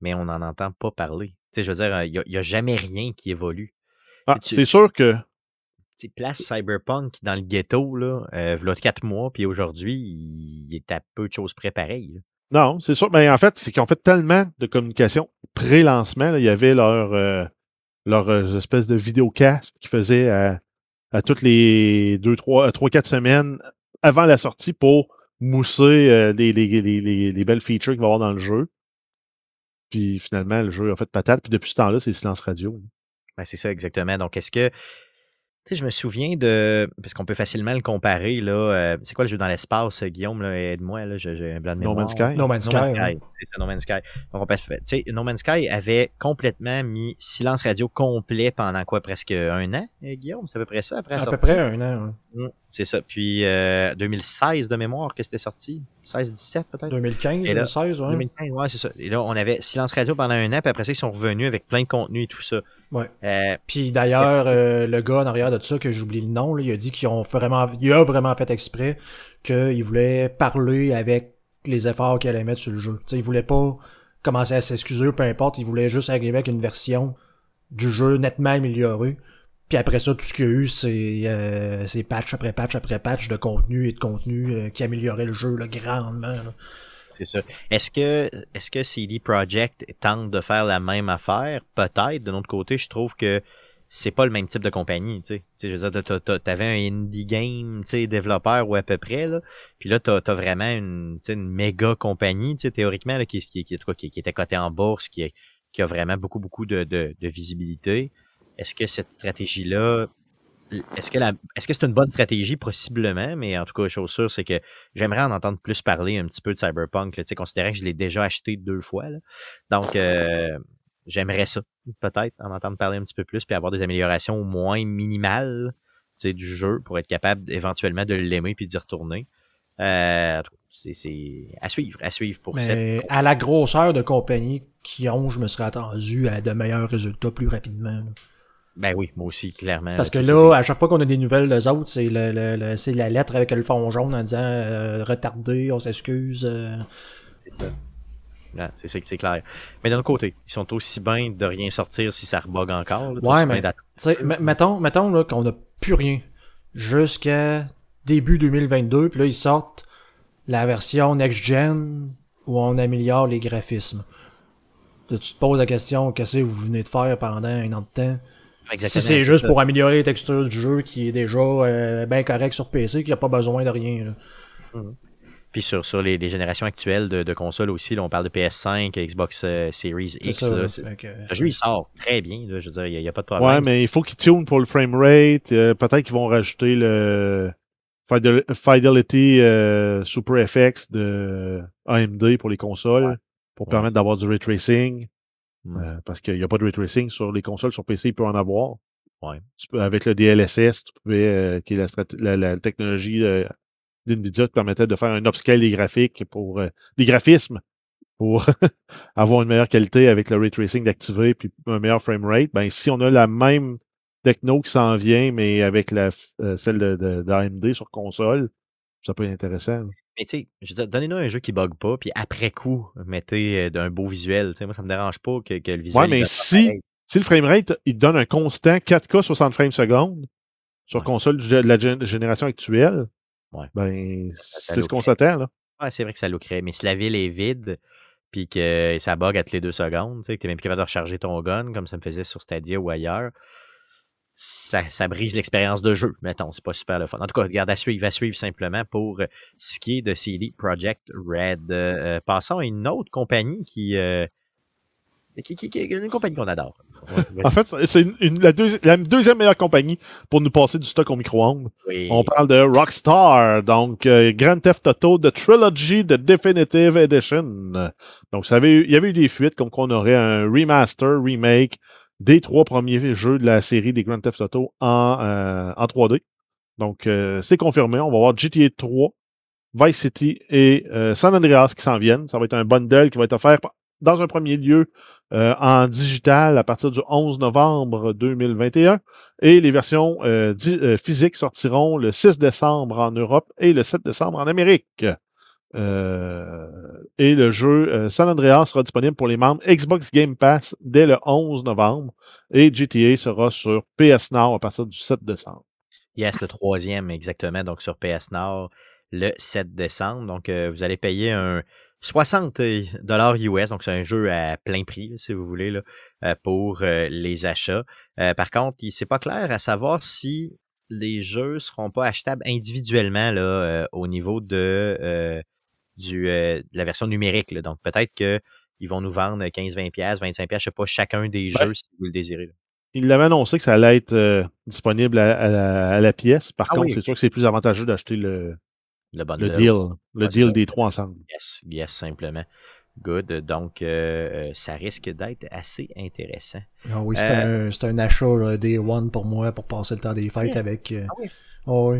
mais on n'en entend pas parler. Tu sais, je veux dire, il n'y a, a, jamais rien qui évolue. Ah, c'est sûr que. Tu place Cyberpunk dans le ghetto, là, euh, il y a quatre mois, puis aujourd'hui, il est à peu de choses près pareilles. Là. Non, c'est sûr. Mais en fait, c'est qu'ils ont fait tellement de communication pré-lancement. Il y avait leur, euh, leur euh, espèce de vidéocast qu'ils faisaient à, toutes les deux, trois, trois, quatre semaines avant la sortie pour mousser euh, les, les, les, les, belles features qu'il va y avoir dans le jeu. Puis finalement, le jeu a fait patate. Puis depuis ce temps-là, c'est silence radio. Ben, c'est ça, exactement. Donc, est-ce que sais, je me souviens de. Parce qu'on peut facilement le comparer, là. euh, c'est quoi le jeu dans l'espace, euh, Guillaume, là? Aide-moi, là. J'ai j'ai un blanc de No mémoire. Man's Sky. No Man's No Sky. Man's hein. Sky. C'est ça, No Man's Sky. Donc, on peut, tu sais, No Man's Sky avait complètement mis silence radio complet pendant quoi, presque un an, eh, Guillaume? C'est à peu près ça, après la À peu sortie? près un an. hein. C'est ça. Puis, euh, 2016 de mémoire que c'était sorti. 16-17 peut-être? 2015, Et là, 2016, ouais. 2015, ouais, c'est ça. Et là, on avait silence radio pendant un an, puis après ça, ils sont revenus avec plein de contenu et tout ça. Ouais. Euh, Puis d'ailleurs, euh, le gars en arrière de ça, que j'oublie le nom, là, il a dit qu'ils ont vraiment, il a vraiment fait exprès qu'il voulait parler avec les efforts qu'il allait mettre sur le jeu. Tu sais, il voulait pas commencer à s'excuser, peu importe, il voulait juste arriver avec une version du jeu nettement améliorée. Puis après ça, tout ce qu'il y a eu, c'est euh, c'est patch après patch après patch de contenu et de contenu euh, qui améliorait le jeu là, grandement. C'est ça. Est-ce que, est-ce que CD Projekt tente de faire la même affaire? Peut-être. De notre côté, je trouve que c'est pas le même type de compagnie, tu sais. T'avais un indie game, développeur ou à peu près, là. Puis là, t'as, vraiment une, une méga compagnie, théoriquement, là, qui, qui, qui, qui, qui était cotée en bourse, qui, a vraiment beaucoup, beaucoup de, de visibilité. Est-ce que cette stratégie-là, est-ce que la, est-ce que c'est une bonne stratégie? Possiblement, mais en tout cas, chose sûre, c'est que j'aimerais en entendre plus parler un petit peu de Cyberpunk, là, considérant que je l'ai déjà acheté deux fois, là. Donc, euh, j'aimerais ça, peut-être, en entendre parler un petit peu plus, puis avoir des améliorations au moins minimales, du jeu pour être capable éventuellement de l'aimer puis d'y retourner. Euh, c'est, à suivre, à suivre pour cette. Mais à la grosseur de compagnie qui ont, je me serais attendu à de meilleurs résultats plus rapidement. là. Ben oui, moi aussi, clairement. Parce que là, à chaque fois qu'on a des nouvelles des autres, c'est le, le- le- c'est la lettre avec le fond jaune en disant euh, retardé, on s'excuse. euh. C'est c'est c'est clair. Mais d'un autre côté, ils sont aussi bien de rien sortir si ça rebug encore. là, Ouais, mais- mettons, mettons là, qu'on n'a plus rien jusqu'à début 2022, puis là ils sortent la version next-gen où on améliore les graphismes. Là, tu te poses la question, qu'est-ce que vous venez de faire pendant un an de temps? Exactement, si c'est juste ça. pour améliorer les textures du jeu qui est déjà euh, bien correct sur PC, qu'il n'y a pas besoin de rien. là. Puis sur, sur les, les générations actuelles de, de consoles aussi, là, on parle de PS5, Xbox euh, Series X. ça. là, le jeu, il sort très bien. Là, je veux dire, il n'y a, il y a pas de problème. Ouais, mais il faut qu'ils tunent pour le framerate. euh, Peut-être qu'ils vont rajouter le Fidel- Fidelity euh, Super FX de AMD pour les consoles pour Ouais. permettre d'avoir du ray tracing. Mm. euh, parce qu'il n'y a pas de ray tracing sur les consoles. Sur PC, il peut en avoir. Ouais. Tu peux- avec le DLSS, tu pouvais, euh, qui est la, la, la technologie euh, d'NVIDIA qui permettait de faire un upscale des graphiques pour des graphismes pour avoir une meilleure qualité avec le ray tracing d'activer puis un meilleur framerate. Ben, si on a la même techno qui s'en vient, mais avec la, celle de, de- d'AMD sur console, ça peut être intéressant. là. Mais tu sais, je veux dire, donnez-nous un jeu qui bug pas, puis après coup, mettez euh, d'un beau visuel. Tu sais, moi, ça me dérange pas que, que le visuel. Ouais, mais si- pareil. Si le framerate, il donne un constant 4K 60 frames seconde sur Ouais. console de la gén- génération actuelle, Ouais. ben, c'est ce qu'on s'attend. Là. Ouais, c'est vrai que ça lookerait. Mais si la ville est vide, puis que ça bug à toutes les deux secondes, tu sais, que t'es même plus capable de recharger ton gun, comme ça me faisait sur Stadia ou ailleurs, ça, ça brise l'expérience de jeu, mettons. C'est pas super le fun. En tout cas, regarde, à suivre, à suivre simplement pour euh, ce qui est de CD Project Red. Euh, euh, passons à une autre compagnie qui, euh, qui, qui, qui- une compagnie qu'on adore. En fait, c'est une- une- la, deuxi- la deuxième meilleure compagnie pour nous passer du stock au micro-ondes. oui. On parle de Rockstar, donc euh, Grand Theft Auto, The Trilogy, The Definitive Edition. Donc, ça avait il y avait eu des fuites comme qu'on aurait un remaster, remake des trois premiers jeux de la série des Grand Theft Auto en, euh, en 3D. Donc, euh, c'est confirmé. On va voir GTA 3, Vice City et euh, San Andreas qui s'en viennent. Ça va être un bundle qui va être offert dans un premier lieu euh, en digital à partir du 11 novembre 2021. Et les versions euh, euh, physiques sortiront le 6 décembre en Europe et le 7 décembre en Amérique. Euh, et le jeu euh, San Andreas sera disponible pour les membres Xbox Game Pass dès le 11 novembre. Et GTA sera sur PS Now à partir du 7 décembre. Yes, le troisième, exactement, donc sur PS Nord le 7 décembre. Donc, euh, vous allez payer un 60 dollars US, donc c'est un jeu à plein prix, si vous voulez, là, pour les achats. Par contre, c'est pas clair à savoir si les jeux seront pas achetables individuellement là, au niveau de, du, euh, de la version numérique. là. Donc, peut-être qu'ils vont nous vendre 15-20$, 25$, je sais pas, chacun des Ben, jeux si vous le désirez. là. il l'avait annoncé que ça allait être euh, disponible à, à la, à la pièce. Par Ah contre, oui. c'est sûr que c'est plus avantageux d'acheter le, Le, deal, le c'est deal des trois ensemble. Yes, yes, simplement. Good. Donc, euh, ça risque d'être assez intéressant. Ah oui, c'est un, c'est un achat là, Day One pour moi pour passer le temps des fêtes Oui. avec. euh, Ah oui. ah oui.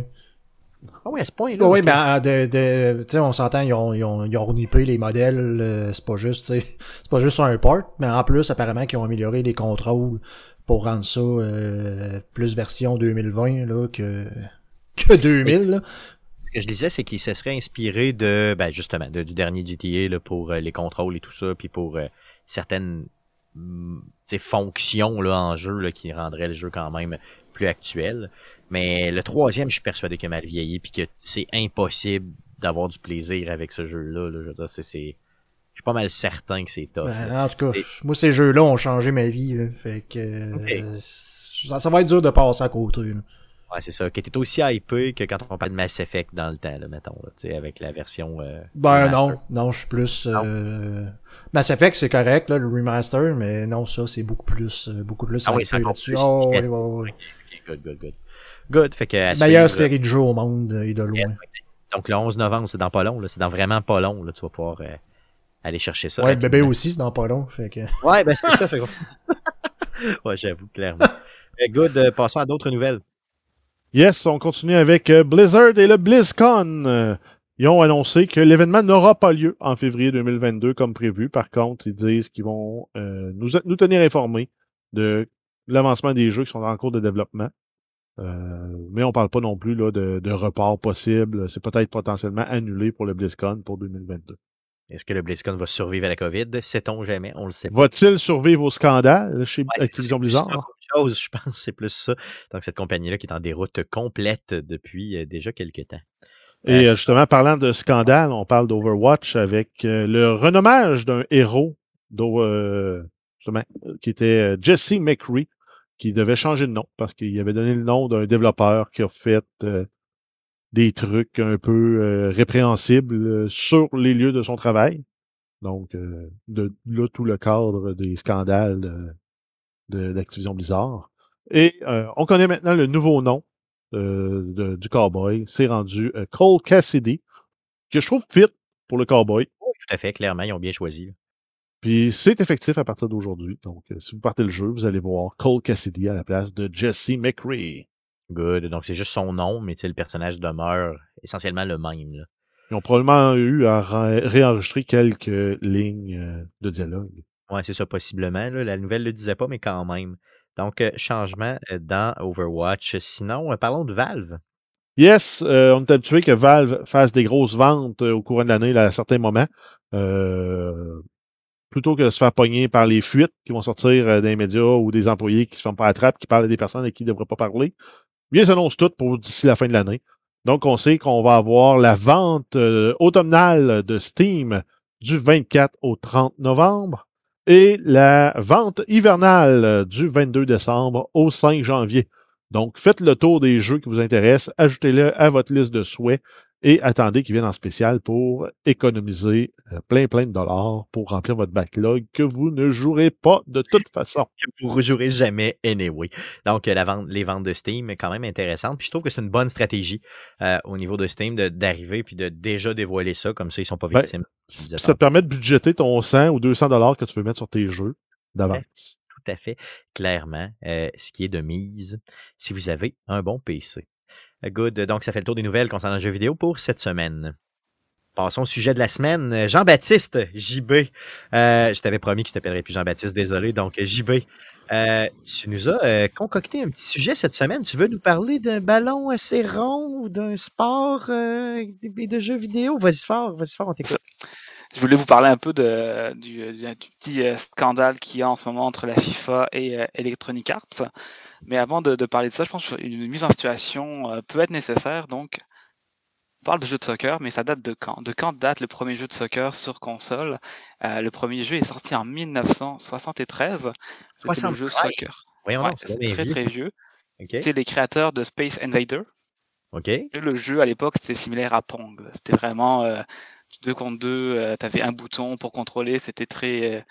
Ah oui, à ce point-là. Oui, ok. mais ah, de, de, tu sais, on s'entend, ils ont, ils ont, ils ont renippé les modèles, euh, c'est pas juste, c'est pas juste un port, mais en plus, apparemment, qu'ils ont amélioré les contrôles pour rendre ça euh, plus version 2020 là, que, que 2000. Là. Ce que je disais, c'est qu'il se serait inspiré de, ben justement, de- du dernier GTA là, pour euh, les contrôles et tout ça, puis pour certaines mm, fonctions là, en jeu là, qui rendraient le jeu quand même plus actuel. Mais le troisième, je suis persuadé qu'il a mal vieilli, puis que c'est impossible d'avoir du plaisir avec ce jeu-là. là. Je veux dire, c'est, c'est- je suis pas mal certain que c'est là. Ben, en tout cas, Et- moi, ces jeux-là ont changé ma vie. Là, fait que euh, ça, ça va être dur de passer à côté. Là. Ouais, c'est ça. Qui était aussi hypé que quand on parle de Mass Effect dans le temps, là, mettons, là, tu sais, avec la version. euh, Ben remaster. non, non, je suis plus. Euh... Mass Effect, c'est correct, là, le remaster, mais non, ça, c'est beaucoup plus, euh, beaucoup plus Ah oui, encore là-dessus. Oh, stylé. ouais, ouais, ouais. Ok, good, good, good. Good. Fait que. à Meilleure suivre. série de jeux au monde et de loin. Donc le 11 novembre, c'est dans pas long. C'est dans vraiment pas long, là. Tu vas pouvoir euh, aller chercher ça. ouais, bébé aussi, c'est dans pas long. Fait que... Ouais, ben c'est ça. Fait... que- ouais, j'avoue, clairement. Euh, good, euh, passons à d'autres nouvelles. Yes, on continue avec euh, Blizzard et le BlizzCon. Ils ont annoncé que l'événement n'aura pas lieu en février 2022 comme prévu. Par contre, ils disent qu'ils vont euh, nous, nous tenir informés de l'avancement des jeux qui sont en cours de développement. Euh, mais on parle pas non plus là, de, de report possible. C'est peut-être potentiellement annulé pour le BlizzCon pour 2022. Est-ce que le BlizzCon va survivre à la COVID? Sait-on jamais? On le sait pas. Va-t-il survivre au scandale chez Ouais, Activision Blizzard? chose, je pense, c'est plus ça. Donc cette compagnie-là qui est en déroute complète depuis euh, déjà quelques temps. Et Euh, euh, justement, parlant de scandale, on parle d'Overwatch avec euh, le renommage d'un héros euh, justement, qui était Jesse McCree, qui devait changer de nom parce qu'il avait donné le nom d'un développeur qui a fait euh, des trucs un peu euh, répréhensibles euh, sur les lieux de son travail. Donc, de là, tout le cadre des scandales de- d'Activision Blizzard. Et on connaît maintenant le nouveau nom du cowboy. C'est rendu Cole Cassidy, que je trouve fit pour le cowboy. Tout à fait, clairement, ils ont bien choisi. Puis c'est effectif à partir d'aujourd'hui. Donc, euh, si vous partez le jeu, vous allez voir Cole Cassidy à la place de Jesse McCree. Good. Donc c'est juste son nom, mais le personnage demeure essentiellement le même. là. Ils ont probablement eu à ré- réenregistrer quelques lignes euh, de dialogue. Ouais, c'est ça, possiblement. là. La nouvelle ne le disait pas, mais quand même. Donc, euh, changement dans Overwatch. Sinon, parlons de Valve. Yes, euh, on est habitué que Valve fasse des grosses ventes euh, au courant de l'année à certains moments. Euh, plutôt que de se faire pogner par les fuites qui vont sortir euh, des médias ou des employés qui se font pas à trappe, qui parlent à des personnes à qui ne devraient pas parler. Bien, ils annoncent tout pour d'ici la fin de l'année. Donc, on sait qu'on va avoir la vente euh, automnale de Steam du 24 au 30 novembre et la vente hivernale du 22 décembre au 5 janvier. Donc, faites le tour des jeux qui vous intéressent, ajoutez-le à votre liste de souhaits et attendez qu'ils viennent en spécial pour économiser euh, plein, plein de dollars pour remplir votre backlog que vous ne jouerez pas de toute façon. Que vous ne rejouerez jamais anyway. Donc, euh, la vente, les ventes de Steam, est quand même intéressante. Puis je trouve que c'est une bonne stratégie euh, au niveau de Steam d'arriver puis de déjà dévoiler ça. Comme ça, ils sont pas Ben, victimes. Ça te permet de budgéter ton 100 ou 200 dollars que tu veux mettre sur tes jeux d'avance. tout à fait clairement euh, ce qui est de mise si vous avez un bon PC. Good. Donc, ça fait le tour des nouvelles concernant le jeu vidéo pour cette semaine. Passons au sujet de la semaine. Jean-Baptiste, JB. Euh, je t'avais promis que je t'appellerais plus Jean-Baptiste, désolé. Donc, JB, euh, tu nous as euh, concocté un petit sujet cette semaine. Tu veux nous parler d'un ballon assez rond ou d'un sport et de jeux vidéo? Vas-y fort, vas-y fort, on t'écoute. Je voulais vous parler un peu de, du, petit scandale qu'il y a en ce moment entre la FIFA et Electronic Arts. Mais avant de, de parler de ça, je pense qu'une mise en situation euh, peut être nécessaire. Donc, on parle de jeu de soccer, mais ça date de quand? De quand date le premier jeu de soccer sur console? Euh, Le premier jeu est sorti en 1973. C'était le jeu 73? Soccer. Voyons Ouais, c'est c'est très très vieux. OK. C'est les créateurs de Space Invader. OK. Et Le jeu à l'époque c'était similaire à Pong. C'était vraiment euh, deux contre deux. tu avais un bouton pour contrôler. C'était très euh,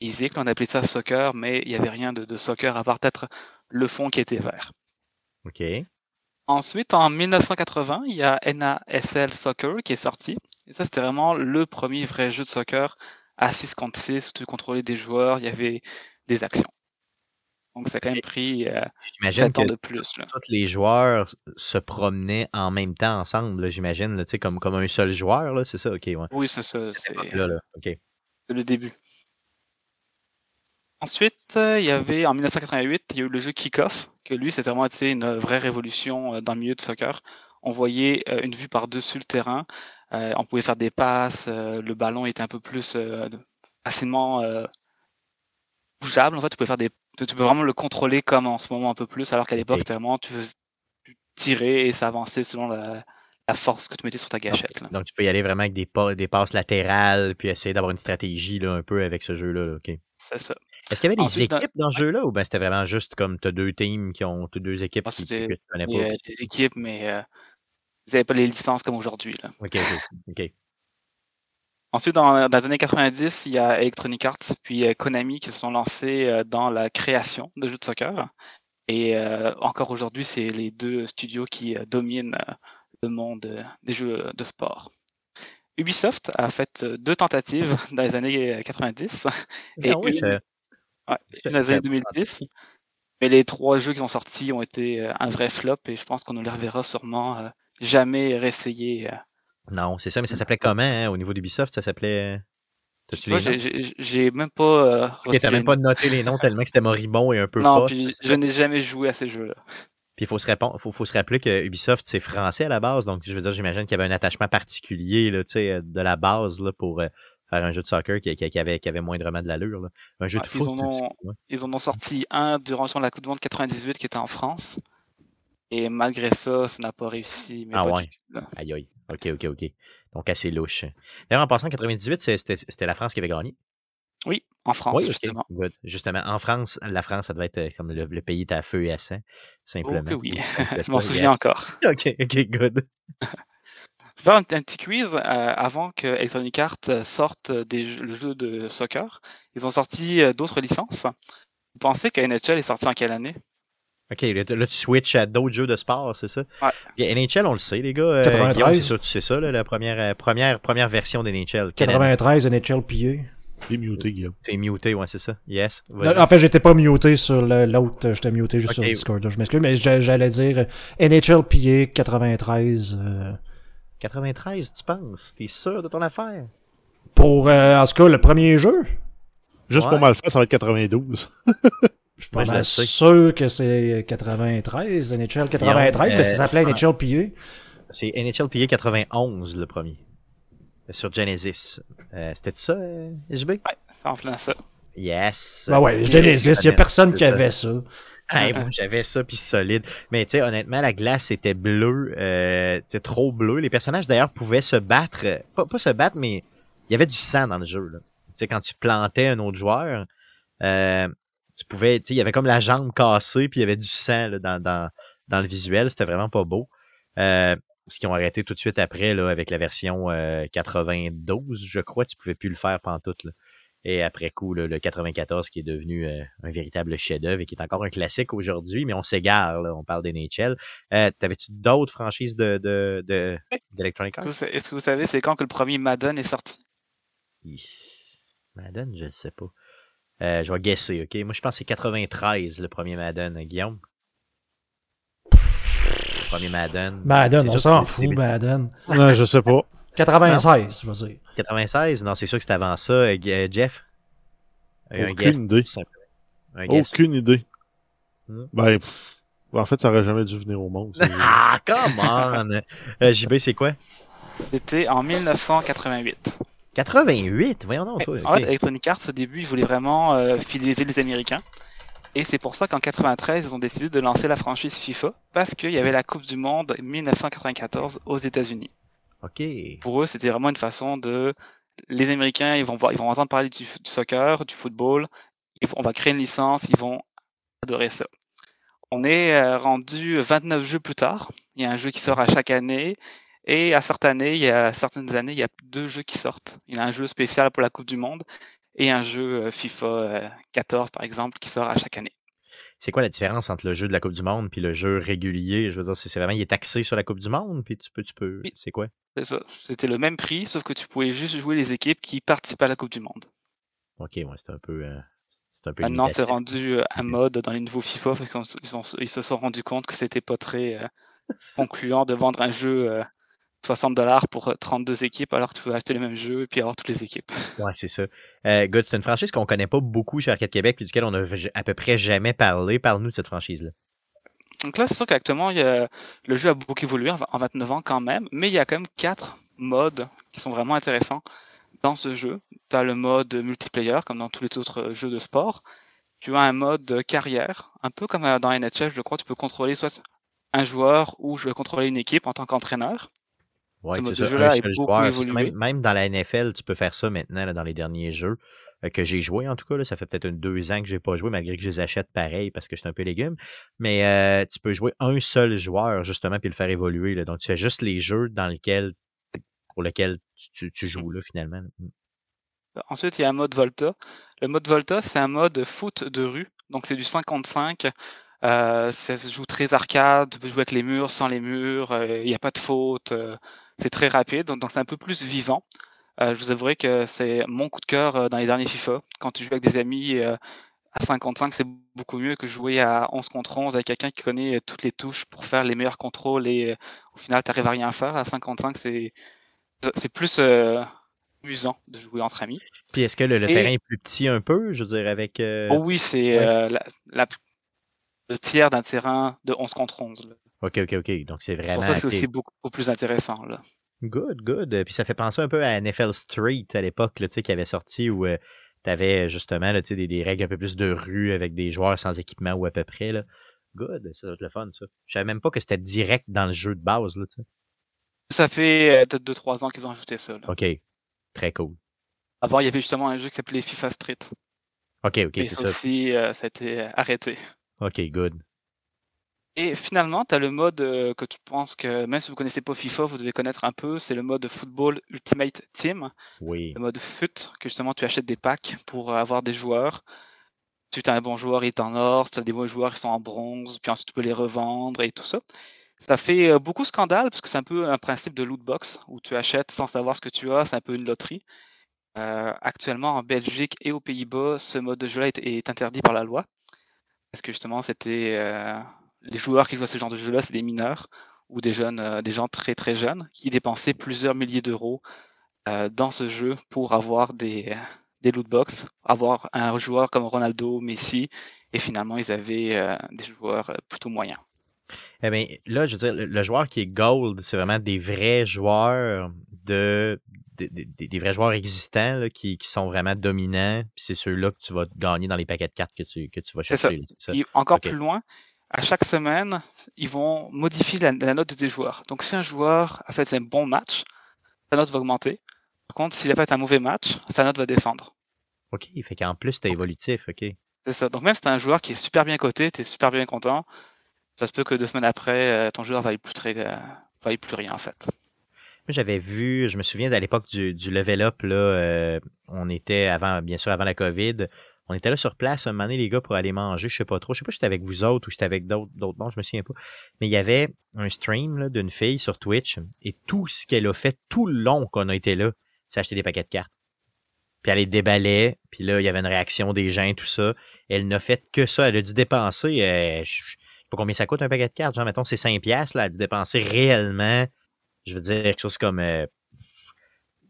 Easy, on appelait ça soccer, mais il n'y avait rien de, de soccer à part peut-être le fond qui était vert. OK. Ensuite, en 1980, il y a NASL Soccer qui est sorti. Et ça, c'était vraiment le premier vrai jeu de soccer à 6 contre 6, où tu contrôlais des joueurs, il y avait des actions. Donc, ça a quand même pris euh, J'imagine 7 ans de plus. Là. tous les joueurs se promenaient en même temps ensemble, j'imagine, comme, comme un seul joueur, c'est ça? OK, ouais. Oui, c'est ça. C'est Là, là, OK. c'est le début. Ensuite, euh, il y avait en 1988, il y a eu le jeu Kick-Off, que lui, c'était vraiment tu sais, une vraie révolution euh, dans le milieu du soccer. On voyait euh, une vue par-dessus le terrain, on pouvait faire des passes, le ballon était un peu plus facilement bougeable. En fait, tu pouvais faire des, tu peux vraiment le contrôler comme en ce moment un peu plus, alors qu'à l'époque, c'était vraiment tu, tirais et ça avançait selon la, la force que tu mettais sur ta gâchette. là. Donc, tu peux y aller vraiment avec des, des passes latérales, puis essayer d'avoir une stratégie là, un peu avec ce jeu-là. là, OK. C'est ça. Est-ce qu'il y avait des Ensuite, dans- équipes dans ce jeu-là ou ben c'était vraiment juste comme tu as deux teams qui ont deux équipes qui, que tu connais Il y pas? a des équipes, mais euh, vous n'avez pas les licences comme aujourd'hui. là. OK, OK. Ensuite, dans, dans les années 90, il y a Electronic Arts puis euh, Konami qui se sont lancés euh, dans la création de jeux de soccer. Et euh, encore aujourd'hui, c'est les deux studios qui euh, dominent euh, le monde euh, des jeux de sport. Ubisoft a fait euh, deux tentatives dans les années euh, 90 et Ah oui, une, ouais, les années 2010. Mais les trois jeux qui sont sortis ont été euh, un vrai flop et je pense qu'on ne les reverra sûrement euh, jamais réessayer. euh, Non, c'est ça, mais ça s'appelait comment hein, au niveau d'Ubisoft? Ça s'appelait. J'ai- même pas. euh, t'as même pas noté les noms tellement que c'était moribond et un peu Non, pas. puis je n'ai jamais joué à ces jeux-là. Puis il faut se, répondre- faut, faut se rappeler que Ubisoft, c'est français à la base. Donc, je veux dire, j'imagine qu'il y avait un attachement particulier là, de la base là, pour faire un jeu de soccer qui, qui- qui avait, qui avait moindrement de l'allure. là. Un jeu de ils foot. en ont-. Ils en ont sorti un durant la Coupe du Monde 98 qui était en France. Et malgré ça, ça n'a pas réussi. Mais Ah pas ouais. du tout, là. Aïe, aïe. OK, OK, OK. Donc, assez louche. D'ailleurs, en passant, en 98, c'est- c'était c'était la France qui avait gagné. Oui, en France, oui, justement. Good. Justement, en France, la France, ça devait être euh, comme le, le pays est à feu et à sang, Oh simplement. que oui, je m'en souviens encore. OK, OK, good. Je vais faire un, un petit quiz euh, avant que Electronic Arts euh, sorte des jeux- le jeu de soccer. Ils ont sorti euh, d'autres licences. Vous pensez que NHL est sorti en quelle année? OK, là, tu switches à d'autres jeux de sport, c'est ça? Ouais. NHL, on le sait, les gars. Euh, 93. Guillaume, c'est sûr, tu sais ça, là, la première, euh, première, première version d'NHL. 93 NHL PA. T'es muté, Guillaume. T'es muté, ouais, c'est ça. Yes. En fait, j'étais pas muté sur le- l'autre, j'étais muté juste sur Ok. Discord. Je m'excuse, mais j'a- j'allais dire euh, NHL PA 93. euh, 93, tu penses? T'es sûr de ton affaire? pour, euh, en tout cas, le premier jeu. Juste Ouais. pour mal faire, ça va être 92. Je suis pas Ouais, mal sûr que c'est 93, NHL 93, Guillaume, mais ça euh, s'appelait NHL PA. C'est NHL PA 91, le premier. Sur Genesis. Euh, C'était ça, euh, SB? Ouais, c'est en plein ça. Yes. Ben ouais, Genesis, il y a personne qui ça. avait ça. Hey, j'avais ça, puis solide. Mais tu sais, honnêtement, la glace était bleue, euh, trop bleue. Les personnages, d'ailleurs, pouvaient se battre. euh, Pas, pas se battre, mais il y avait du sang dans le jeu. là. Tu sais, quand tu plantais un autre joueur, euh, tu pouvais, il y avait comme la jambe cassée, puis il y avait du sang là, dans, dans, dans le visuel. C'était vraiment pas beau. Euh, ce qu'ils ont arrêté tout de suite après, là, avec la version euh, 92, je crois, tu pouvais plus le faire pantoute. Là. Et après coup, là, le 94 qui est devenu euh, un véritable chef-d'œuvre et qui est encore un classique aujourd'hui, mais on s'égare, on parle d'NHL. Euh, T'avais-tu d'autres franchises de, de, de, d'Electronic Est-ce Arts? que vous sa- Est-ce que vous savez c'est quand que le premier Madden est sorti? Madden, je ne sais pas. Euh, je vais guesser, ok? Moi, je pense que c'est 93, le premier Madden, euh, Guillaume? Le premier Madden. Madden, on s'en fout, Madden. Ouais, je sais pas. 96, je veux dire. 96? Non, c'est sûr que c'était avant ça. euh, euh, Jeff? Un Aucune idée. Un. Aucune idée. Hmm? Ben, pff, en fait, ça aurait jamais dû venir au monde. Ah, come on! Euh, JB, c'est quoi? C'était en 1988. 88? Voyons donc, toi. En fait, Electronic Arts, au début, ils voulaient vraiment euh, fidéliser les Américains. Et c'est pour ça qu'en 93, ils ont décidé de lancer la franchise FIFA parce qu'il y avait la Coupe du Monde 1994 aux États-Unis. Pour eux, c'était vraiment une façon de. Les Américains, ils vont, voir, ils vont entendre parler du, soccer, du football. on va créer une licence, ils vont adorer ça. On est euh, rendu 29 jeux plus tard. Il y a un jeu qui sort à chaque année. Et à certaines années, il y a certaines années, il y a deux jeux qui sortent. Il y a un jeu spécial pour la Coupe du Monde et un jeu euh, FIFA euh, 14, par exemple, qui sort à chaque année. C'est quoi la différence entre le jeu de la Coupe du Monde puis le jeu régulier? Je veux dire, c'est vraiment, il est axé sur la Coupe du Monde, puis tu peux, tu peux. Oui. C'est quoi? C'est ça. C'était le même prix, sauf que tu pouvais juste jouer les équipes qui participent à la Coupe du Monde. Ok, ouais, c'est un peu. euh, un peu Maintenant, c'est rendu euh, un mode dans les nouveaux FIFA parce qu'ils ils se sont rendus compte que c'était pas très euh, concluant de vendre un jeu euh, 60 dollars pour euh, 32 équipes alors que tu peux acheter le même jeu et puis avoir toutes les équipes. Ouais, c'est ça. Euh, Good, c'est une franchise qu'on connaît pas beaucoup chez Arcade Québec, puis duquel on a v- à peu près jamais parlé. Parle-nous de cette franchise-là. Donc là, c'est sûr qu'actuellement, il y a- le jeu a beaucoup évolué en en 29 ans quand même, mais il y a quand même quatre modes qui sont vraiment intéressants dans ce jeu. Tu as le mode multiplayer, comme dans tous les autres euh, jeux de sport. Tu as un mode carrière, un peu comme euh, dans NHL, je crois, tu peux contrôler soit un joueur ou je vais contrôler une équipe en tant qu'entraîneur. Ouais, Ce jeu-là est beaucoup joueur. Évolué. Même, même dans la NFL, tu peux faire ça maintenant, là, dans les derniers jeux euh, que j'ai joué, en tout cas. Là, ça fait peut-être deux ans que j'ai pas joué, malgré que je les achète pareil parce que je suis un peu légume. Mais euh, tu peux jouer un seul joueur, justement, puis le faire évoluer. Là. Donc, tu fais juste les jeux dans lesquels pour lesquels tu, tu- tu joues, là, finalement. Mm. Ensuite, il y a un mode Volta. Le mode Volta, c'est un mode foot de rue. Donc, c'est du 55. Euh, ça se joue très arcade. Tu peux jouer avec les murs, sans les murs. euh, Il n'y a pas de faute. euh, c'est très rapide. Donc, c'est un peu plus vivant. Euh, je vous avouerai que c'est mon coup de cœur euh, dans les derniers FIFA. Quand tu joues avec des amis euh, à 55, c'est beaucoup mieux que jouer à 11 contre 11 avec quelqu'un qui connaît toutes les touches pour faire les meilleurs contrôles et au final, tu n'arrives à rien faire. À 55, c'est c'est plus amusant de jouer entre amis. Puis est-ce que le, le Et- terrain est plus petit un peu, je veux dire, avec. euh, Oh oui, c'est ouais. euh, la, la- le tiers d'un terrain de 11 contre 11. Ok, ok, ok. Donc c'est vraiment. Pour ça, c'est aussi beaucoup plus intéressant. Là. Good, good. Euh, Puis ça fait penser un peu à NFL Street à l'époque, tu sais, qui avait sorti où tu avais justement là, tu sais, des, des règles un peu plus de rue avec des joueurs sans équipement ou à peu près. Là. Good, ça doit être le fun, ça. Je savais même pas que c'était direct dans le jeu de base, là, tu sais. Ça fait euh, peut-être 2-3 ans qu'ils ont ajouté ça. là. Ok, très cool. Avant, il y avait justement un jeu qui s'appelait FIFA Street. Ok, ok, c'est ça ça. aussi, euh, ça a été arrêté. Ok, good. Et finalement, tu as le mode euh, que tu penses que, même si vous connaissez pas FIFA, vous devez connaître un peu, c'est le mode Football Ultimate Team. Oui. le mode FUT, que justement tu achètes des packs pour avoir des joueurs. Si tu as un bon joueur, il est en or. Si tu as des mauvais joueurs, ils sont en bronze. Puis ensuite, tu peux les revendre et tout ça. Ça fait euh, beaucoup scandale parce que c'est un peu un principe de loot box où tu achètes sans savoir ce que tu as. C'est un peu une loterie. Euh, actuellement, en Belgique et aux Pays-Bas, ce mode de jeu-là est, est interdit par la loi. Parce que justement, c'était euh, les joueurs qui jouent à ce genre de jeu-là, c'est des mineurs ou des jeunes, euh, des gens très très jeunes qui dépensaient plusieurs milliers d'euros euh, dans ce jeu pour avoir des, des loot box, avoir un joueur comme Ronaldo, Messi, et finalement ils avaient euh, des joueurs plutôt moyens. Eh bien, là, je veux dire, le, le joueur qui est gold, c'est vraiment des vrais joueurs de. Des, vrais joueurs existants là, qui, qui sont vraiment dominants, puis c'est ceux-là que tu vas gagner dans les paquets de cartes que tu, que tu vas ça. chercher. c'est ça. Et encore plus loin, à chaque semaine, ils vont modifier la, la note des joueurs. Donc si un joueur a fait un bon match, sa note va augmenter. Par contre, s'il a fait un mauvais match, sa note va descendre. OK, fait qu'en plus, c'était évolutif, OK. C'est ça. Donc même si tu un joueur qui est super bien coté, tu es super bien content, ça se peut que deux semaines après, euh, ton joueur vaille plus, très, euh, vaille plus rien en fait. J'avais vu, je me souviens d'à l'époque du, du level up, là, euh, on était avant, bien sûr, avant la COVID. On était là sur place un moment donné, les gars, pour aller manger, je sais pas trop. Je sais pas si j'étais avec vous autres ou j'étais avec d'autres d'autres bons, je me souviens pas. Mais il y avait un stream d'une fille sur Twitch et tout ce qu'elle a fait tout le long qu'on a été là, c'est acheter des paquets de cartes. Puis elle les déballait, puis là, il y avait une réaction des gens, tout ça. Elle n'a fait que ça. Elle a dû dépenser, euh, je sais pas combien ça coûte un paquet de cartes. Genre, mettons, c'est 5 piastres, là. Elle a dû dépenser réellement, je veux dire, quelque chose comme, euh,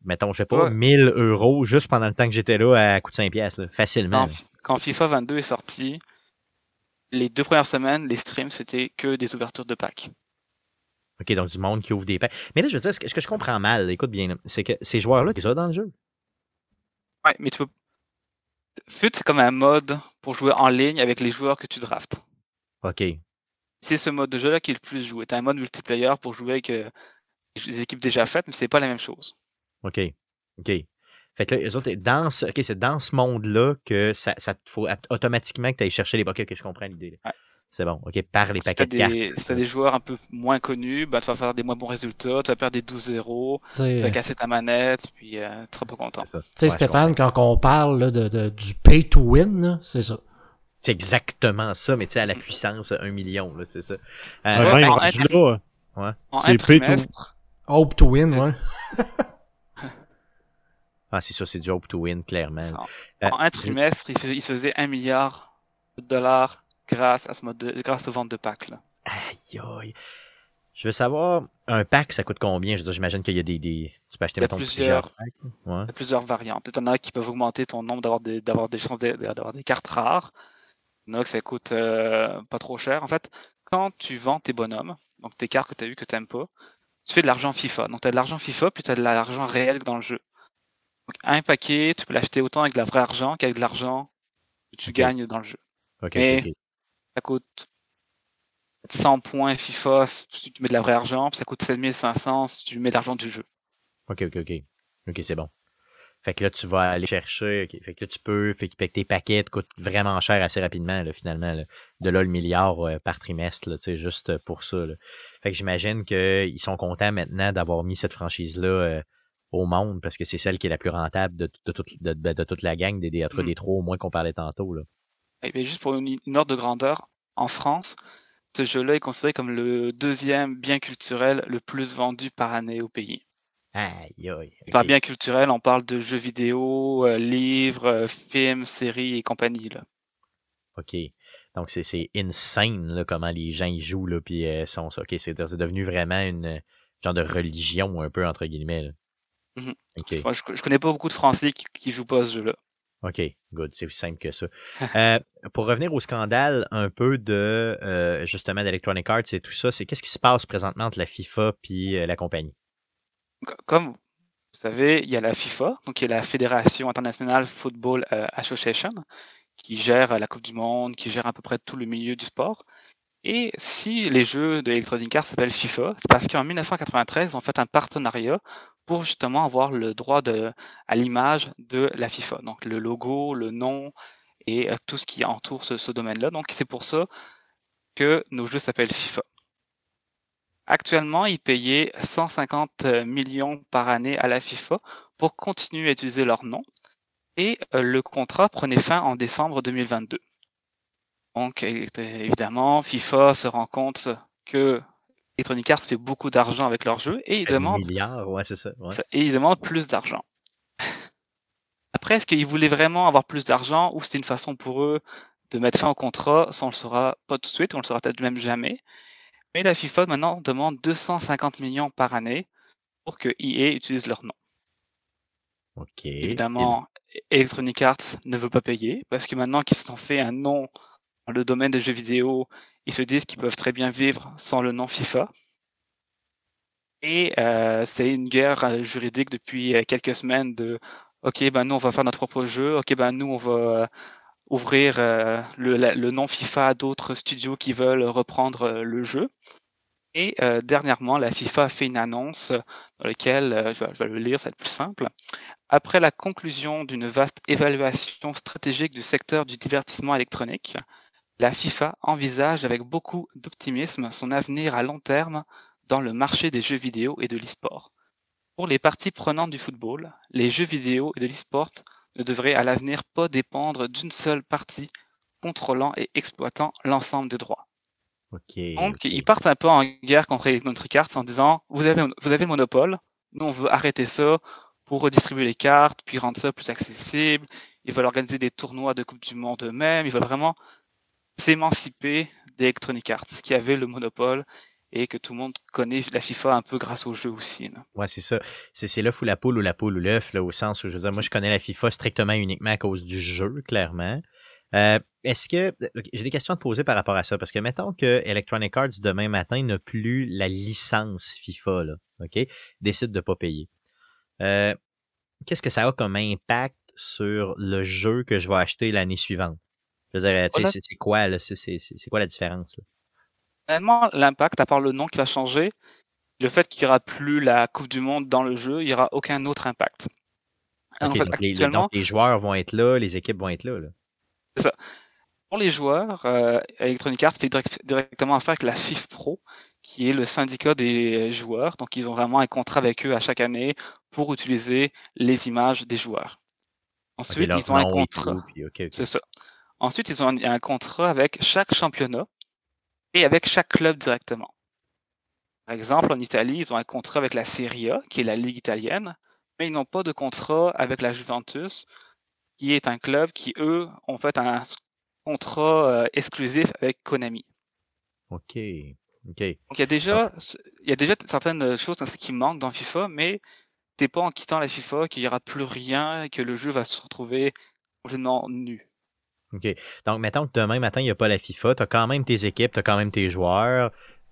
mettons, je sais pas, Ouais. 1000 euros juste pendant le temps que j'étais là à coût de 5 piastres, là, facilement. Quand, quand FIFA 22 est sorti, les deux premières semaines, les streams, c'était que des ouvertures de packs. OK, donc du monde qui ouvre des packs. Mais là, je veux dire, ce que, ce que je comprends mal, écoute bien, c'est que ces joueurs-là, ils sont dans le jeu. Ouais, mais tu peux. FUT, c'est comme un mode pour jouer en ligne avec les joueurs que tu draftes. OK. C'est ce mode de jeu-là qui est le plus joué. Tu as un mode multiplayer pour jouer avec euh, les équipes déjà faites, mais c'est pas la même chose. OK. OK. Fait que là, eux autres, dans ce, OK, c'est dans ce monde-là que ça, ça te faut at- automatiquement que tu ailles chercher les OK, OK, je comprends l'idée. Ouais. C'est bon, ok, par les Si paquets t'as de cartes. des, si t'as des joueurs un peu moins connus, bah, tu vas faire des moins bons résultats, tu vas perdre des 12-0, Tu vas euh, casser ta manette, puis euh, tu seras pas content. Tu sais, Ouais, Stéphane, quand on parle là, de, de- du pay to win, là, c'est ça. C'est exactement ça, mais tu sais, à la puissance, un million, là, c'est ça. Euh, Ouais, même en inter- là, En C'est un trimestre, Hope to win, ouais. Ah, c'est ça, c'est du hope to win, clairement. en, Euh, en un trimestre, il, il se faisait un milliard de dollars grâce à ce mode de- grâce aux ventes de packs. Là. Aïe, aïe. Je veux savoir, un pack, ça coûte combien? J'imagine qu'il y a des, des... Tu peux acheter, mettons, plusieurs. packs. Ouais. Il y a plusieurs variantes. Il y en a qui peuvent augmenter ton nombre d'avoir des, d'avoir des chances d'avoir des cartes rares. Il y en a que ça coûte euh, pas trop cher. En fait, quand tu vends tes bonhommes, donc tes cartes que tu as vues que tu n'aimes pas, tu fais de l'argent FIFA. Donc tu as de l'argent FIFA, puis tu as de l'argent réel dans le jeu. Donc un paquet, tu peux l'acheter autant avec de la vraie argent qu'avec de l'argent que tu gagnes dans le jeu. Ok, Mais-. Ça coûte 100 points FIFA si tu mets de la vraie argent, puis ça coûte 7500 si tu mets de l'argent du jeu. Ok, ok, ok. Ok, c'est bon. Fait que là, tu vas aller chercher. Fait que là, tu peux. Fait que tes paquets te coûtent vraiment cher assez rapidement, là, finalement. là. De là, le milliard euh, par trimestre, là, tu sais, juste pour ça. là. Fait que j'imagine qu'ils sont contents maintenant d'avoir mis cette franchise-là euh, au monde parce que c'est celle qui est la plus rentable de, de, toute, de, de- de toute la gang des, des, entre des trois au moins qu'on parlait tantôt. Là. Et bien, juste pour une, une ordre de grandeur, en France, ce jeu-là est considéré comme le deuxième bien culturel le plus vendu par année au pays. Aïe, aïe. Par bien culturel, on parle de jeux vidéo, euh, livres, euh, films, séries et compagnie. Là. OK. Donc, c'est, c'est insane, là, comment les gens y jouent, là, puis euh, sont. OK, c'est, devenu vraiment une genre de religion, un peu, entre guillemets, là. Mhm. Moi, je, je connais pas beaucoup de Français qui, qui jouent pas à ce jeu-là. OK, good. C'est aussi simple que ça. Euh, pour revenir au scandale un peu de, euh, justement, d'Electronic Arts et tout ça, c'est qu'est-ce qui se passe présentement entre la FIFA puis euh, la compagnie? Co- Comme vous savez, il y a la FIFA, donc qui est la Fédération internationale Football Association, qui gère la Coupe du Monde, qui gère à peu près tout le milieu du sport. Et si les jeux de Electronic Arts s'appellent FIFA, c'est parce qu'en 1993, ils ont fait un partenariat pour justement avoir le droit à l'image de la FIFA. Donc le logo, le nom et euh, tout ce qui entoure ce, domaine-là. Donc c'est pour ça que nos jeux s'appellent FIFA. Actuellement, ils payaient 150 millions par année à la FIFA pour continuer à utiliser leur nom. Et euh, le contrat prenait fin en décembre 2022. Donc, évidemment, FIFA se rend compte que Electronic Arts fait beaucoup d'argent avec leurs jeux et ils demandent, milliard, ouais, c'est ça. ouais. ça- et ils demandent plus d'argent. Après, est-ce qu'ils voulaient vraiment avoir plus d'argent ou c'était une façon pour eux de mettre fin au contrat? Ça, on le saura pas tout de suite, on le saura peut-être même jamais. Mais la FIFA maintenant demande 250 millions par année pour que EA utilise leur nom. OK. Évidemment, Electronic Arts ne veut pas payer parce que maintenant qu'ils se sont fait un nom dans le domaine des jeux vidéo, ils se disent qu'ils peuvent très bien vivre sans le nom FIFA. Et euh, c'est une guerre euh, juridique depuis euh, quelques semaines de OK, ben nous on va faire notre propre jeu, OK, ben nous on va ouvrir le, nom FIFA à d'autres studios qui veulent reprendre le jeu. Et dernièrement, la FIFA a fait une annonce dans laquelle, je, vais, je vais le lire, ça va être plus simple. Après la conclusion d'une vaste évaluation stratégique du secteur du divertissement électronique, la FIFA envisage avec beaucoup d'optimisme son avenir à long terme dans le marché des jeux vidéo et de l'e-sport. Pour les parties prenantes du football, les jeux vidéo et de l'e-sport ne devraient à l'avenir pas dépendre d'une seule partie contrôlant et exploitant l'ensemble des droits. OK. Donc, ils partent un peu en guerre contre Electronic Arts en disant vous avez, vous avez le monopole, nous on veut arrêter ça pour redistribuer les cartes, puis rendre ça plus accessible. Ils veulent organiser des tournois de Coupe du Monde eux-mêmes. Ils veulent vraiment s'émanciper d'Electronic Arts qui avait le monopole et que tout le monde connaît la FIFA un peu grâce au jeu aussi. là. Ouais, c'est ça. C'est, l'œuf ou la poule ou la poule ou l'œuf, là, au sens où je veux dire, moi, je connais la FIFA strictement uniquement à cause du jeu, clairement. Euh, est-ce que. J'ai des questions à te poser par rapport à ça, parce que mettons que Electronic Arts demain matin n'a plus la licence FIFA, là, OK? Décide de pas payer. Euh, qu'est-ce que ça a comme impact sur le jeu que je vais acheter l'année suivante? Je veux dire, tu sais, Voilà. c'est, c'est quoi, là? C'est, c'est, c'est quoi la différence, là? Finalement, l'impact, à part le nom qui va changer, le fait qu'il n'y aura plus la Coupe du Monde dans le jeu, il n'y aura aucun autre impact. En OK, fait, donc, les- actuellement, donc les joueurs vont être là, les équipes vont être là, là. pour Pour les joueurs, euh, Electronic Arts fait direct- directement affaire avec la FIF Pro, qui est le syndicat des joueurs. Donc, ils ont vraiment un contrat avec eux à chaque année pour utiliser les images des joueurs. Ensuite, ils ont un contrat. C'est ça. Ensuite, ils ont un, un contrat avec chaque championnat et avec chaque club directement. Par exemple, en Italie, ils ont un contrat avec la Serie A, qui est la ligue italienne, mais ils n'ont pas de contrat avec la Juventus, qui est un club qui, eux, ont fait un contrat euh, exclusif avec Konami. Ok. Ok. Donc il y a déjà, il y a déjà certaines choses qui manquent dans FIFA, mais c'est pas en quittant la FIFA qu'il y aura plus rien et que le jeu va se retrouver complètement nu. OK. Donc, mettons que demain matin, il n'y a pas la FIFA, tu as quand même tes équipes, tu as quand même tes joueurs.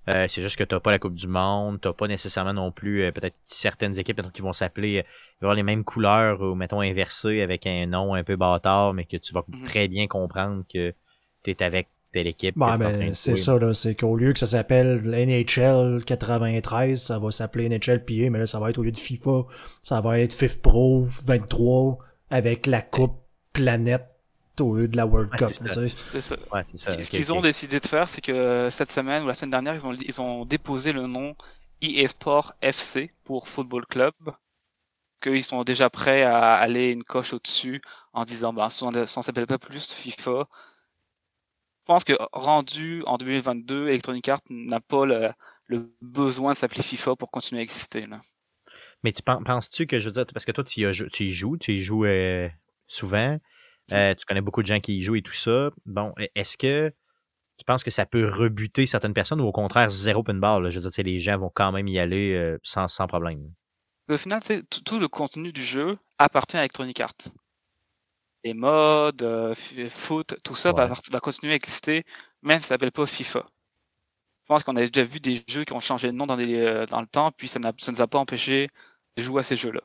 Euh, c'est juste que tu n'as pas la Coupe du Monde, tu pas nécessairement non plus euh, peut-être certaines équipes qui vont s'appeler, euh, avoir les mêmes couleurs ou mettons inversées avec un nom un peu bâtard, mais que tu vas Mhm. très bien comprendre que tu es avec telle équipe. train ben, c'est ça, là. C'est qu'au lieu que ça s'appelle NHL 93, ça va s'appeler NHL PA, mais là, ça va être au lieu de FIFA, ça va être FIFA Pro 23 avec la coupe planète au lieu de la World Ouais, Cup. c'est ça. tu sais. C'est ça. Ouais, c'est Ce ça. qu'ils ont décidé de faire, c'est que cette semaine ou la semaine dernière, ils ont, ils ont déposé le nom EA Sport FC pour Football Club. Qu'ils sont déjà prêts à aller une coche au-dessus en disant, ben, ça ne s'appelle pas plus FIFA. Je pense que rendu en 2022, Electronic Arts n'a pas le, le besoin de s'appeler FIFA pour continuer à exister. Là. Mais tu pen- penses-tu que, je veux dire, parce que toi, y, tu y joues, tu y joues euh, souvent, euh, tu connais beaucoup de gens qui y jouent et tout ça. Bon, e- est-ce que tu penses que ça peut rebuter certaines personnes ou au contraire, zéro open bar? là? Je veux dire, les gens vont quand même y aller euh, sans, sans problème. Au final, tout, le contenu du jeu appartient à Electronic Arts. Les modes, euh, foot, tout ça va, Ouais. va continuer à exister, même si ça s'appelle pas FIFA. Je pense qu'on a déjà vu des jeux qui ont changé de nom dans, des, dans le temps, puis ça ne nous a pas empêché de jouer à ces jeux-là.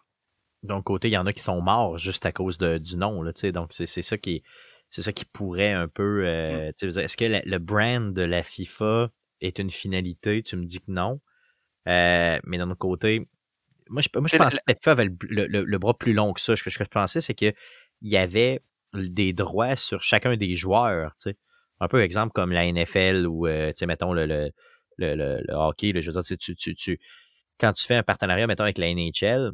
Donc, côté, il y en a qui sont morts juste à cause de- du nom, là, tu sais. Donc, c'est c'est ça qui c'est ça qui pourrait un peu. euh, dire, Est-ce que la- le brand de la FIFA est une finalité? Tu me dis que non. Euh, mais d'un autre côté, moi, je, moi, je la- pensais que la FIFA avait le, le- le- bras plus long que ça. Ce que, ce que je pensais, c'est qu'il y avait des droits sur chacun des joueurs, tu sais. Un peu exemple comme la NFL ou, euh, tu sais, mettons, le, le, le, le- le hockey, je veux dire, tu, tu, tu- quand tu fais un partenariat, mettons, avec la NHL,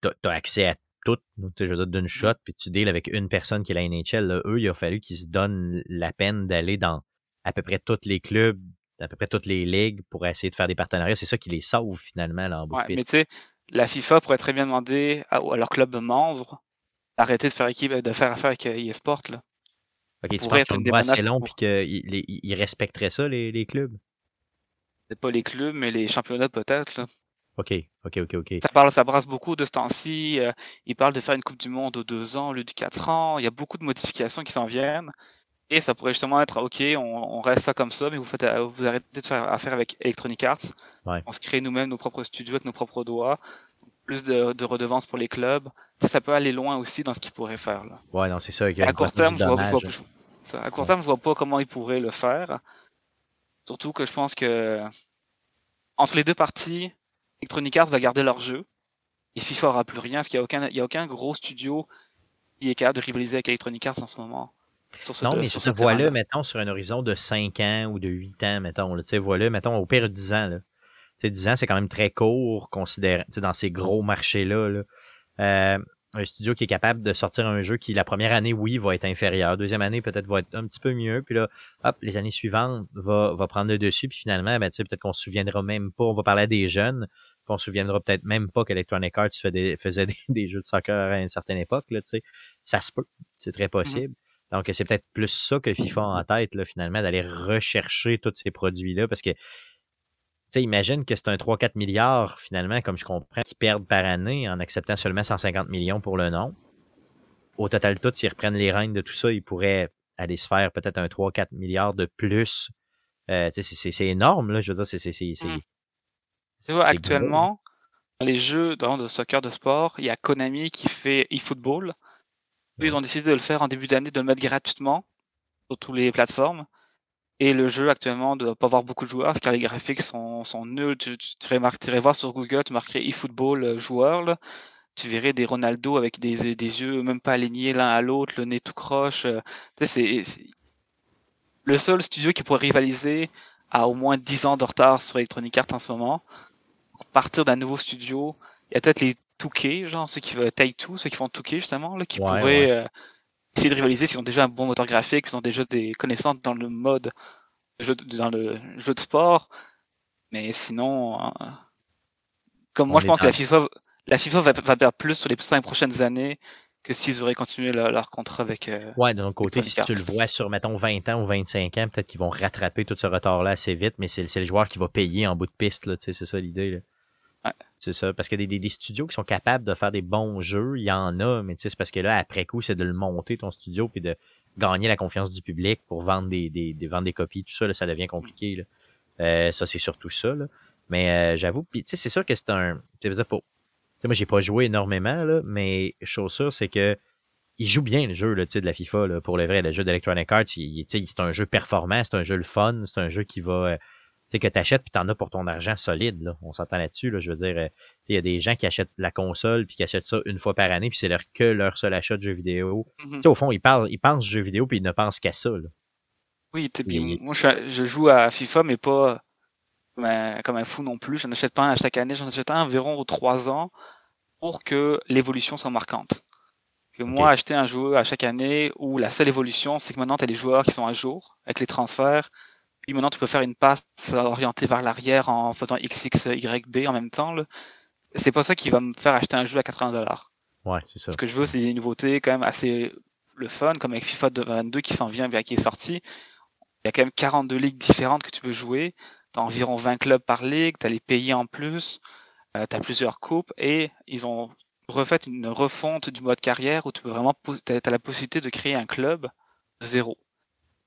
t'as as accès à tout, tu je veux dire, d'une shot, puis tu deals avec une personne qui est la NHL. là. eux, il a fallu qu'ils se donnent la peine d'aller dans à peu près tous les clubs, à peu près toutes les ligues pour essayer de faire des partenariats. C'est ça qui les sauve finalement là, en bout de Ouais, mais piste. tu sais, la FIFA pourrait très bien demander à, à leur club de membres d'arrêter de faire équipe, de faire affaire avec euh, EA Sport. Là. Ok, tu penses bras assez long pour- puis qu'ils respecteraient ça, les, les clubs? C'est pas les clubs, mais les championnats peut-être. OK, OK, OK, OK. Ça parle, ça brasse beaucoup de ce temps-ci. euh, ils parlent de faire une Coupe du Monde aux deux ans au lieu du quatre ans. Il y a beaucoup de modifications qui s'en viennent. Et ça pourrait justement être, OK, on, on reste ça comme ça, mais vous faites, euh, vous arrêtez de faire affaire avec Electronic Arts. Ouais. On se crée nous-mêmes nos propres studios avec nos propres doigts. Plus de, de redevances pour les clubs. Ça, ça peut aller loin aussi dans ce qu'ils pourraient faire. Là. Ouais, non, c'est ça. il À court terme, je vois, je vois- dommage. je- ça, à court terme, je vois pas comment ils pourraient le faire. Surtout que je pense que entre les deux parties, Electronic Arts va garder leur jeu et FIFA aura plus rien, parce qu'il n'y a aucun, il y a aucun gros studio qui est capable de rivaliser avec Electronic Arts en ce moment. Sur ce, Non, mais sur ce voilà, mettons, sur un horizon de 5 ans ou de 8 ans, mettons, tu sais, voilà, mettons, au pire 10 ans, là. Tu sais, 10 ans, c'est quand même très court, sais, dans ces gros marchés-là, là. Euh, un studio qui est capable de sortir un jeu qui, la première année, oui, va être inférieur. Deuxième année, peut-être, va être un petit peu mieux. Puis là, hop, les années suivantes, va, va prendre le dessus. Puis finalement, ben, tu sais, peut-être qu'on se souviendra même pas, on va parler à des jeunes, puis on se souviendra peut-être même pas qu'Electronic Arts des- faisait des, des jeux de soccer à une certaine époque, là, tu sais. Ça se peut. C'est très possible. Donc, c'est peut-être plus ça que FIFA a en tête, là, finalement, d'aller rechercher tous ces produits-là, parce que, tu sais, imagine que c'est un 3-4 milliards, finalement, comme je comprends, qu'ils perdent par année en acceptant seulement 150 millions pour le nom. Au total, tout, s'ils reprennent les rênes de tout ça, ils pourraient aller se faire peut-être un 3-4 milliards de plus. Euh, c'est- énorme, là, je veux dire, c'est... c'est- c'est- c'est- Mm. Tu vois, actuellement, dans les jeux dans de soccer de sport, il y a Konami qui fait eFootball. Eux, Ils ont décidé de le faire en début d'année, de le mettre gratuitement sur toutes les plateformes. Et le jeu actuellement ne doit pas avoir beaucoup de joueurs, car les graphiques sont, sont nuls. Tu, tu, tu voir sur Google, tu marquerais eFootball euh, joueur, là. tu verrais des Ronaldo avec des, des yeux même pas alignés l'un à l'autre, le nez tout croche. euh, tu sais, c'est- le seul studio qui pourrait rivaliser a au moins 10 ans de retard sur Electronic Arts en ce moment. Partir d'un nouveau studio, il y a peut-être les 2K, genre ceux qui veulent Take Two, ceux qui font 2K justement, là, qui Ouais, pourraient ouais. euh, essayer de rivaliser s'ils ont déjà un bon moteur graphique, ils ont déjà des connaissances dans le mode jeu de- dans le jeu de sport. Mais sinon, euh, comme On moi je pense que la FIFA, la FIFA va, va perdre plus sur les cinq prochaines années que s'ils auraient continué leur, leur contrat avec. euh, Ouais, l'autre côté, si tu le vois sur, mettons, 20 ans ou 25 ans, peut-être qu'ils vont rattraper tout ce retard-là assez vite, mais c'est le joueur qui va payer en bout de piste, là, tu sais, c'est ça l'idée. Ouais. C'est ça, parce que des, des, des studios qui sont capables de faire des bons jeux, il y en a, mais tu sais, c'est parce que là, après coup, c'est de le monter, ton studio, puis de gagner la confiance du public pour vendre des, des, des, vendre des copies, tout ça, là, ça devient compliqué. Là. Euh, ça, c'est surtout ça. Là. Mais euh, j'avoue, puis tu sais, c'est sûr que c'est un... Tu sais, pour... tu sais, moi, j'ai pas joué énormément, là, mais chose sûre, c'est que il joue bien le jeu là, tu de la FIFA là, pour le vrai. Le jeu d'Electronic Arts, il, il- tu sais, c'est un jeu performant, c'est un jeu le fun, c'est un jeu qui va. euh, tu sais, que tu achètes puis t'en as pour ton argent solide. Là. On s'entend là-dessus. Là, je veux dire, euh, tu il y a des gens qui achètent la console puis qui achètent ça une fois par année, puis c'est leur que leur seul achat de jeux vidéo. mhm. Tu sais, au fond, ils, parlent, ils pensent jeux vidéo puis ils ne pensent qu'à ça. Là. Oui, tu moi je joue à FIFA, mais pas comme un, comme un fou non plus. J'en achète pas un à chaque année, j'en achète un environ aux 3 ans pour que l'évolution soit marquante. Que moi, acheter un jeu à chaque année où la seule évolution, c'est que maintenant tu as les joueurs qui sont à jour avec les transferts. Puis maintenant, tu peux faire une passe orientée vers l'arrière en faisant XXYB en même temps. C'est pas ça qui va me faire acheter un jeu à 80 dollars. Ouais, c'est ça. Ce que je veux, c'est des nouveautés quand même assez le fun, comme avec FIFA 22 qui s'en vient, bien qui est sorti. Il y a quand même 42 ligues différentes que tu peux jouer. T'as environ 20 clubs par ligue, t'as les pays en plus, euh, t'as plusieurs coupes et ils ont refait une refonte du mode carrière où tu peux vraiment, t'as la possibilité de créer un club zéro.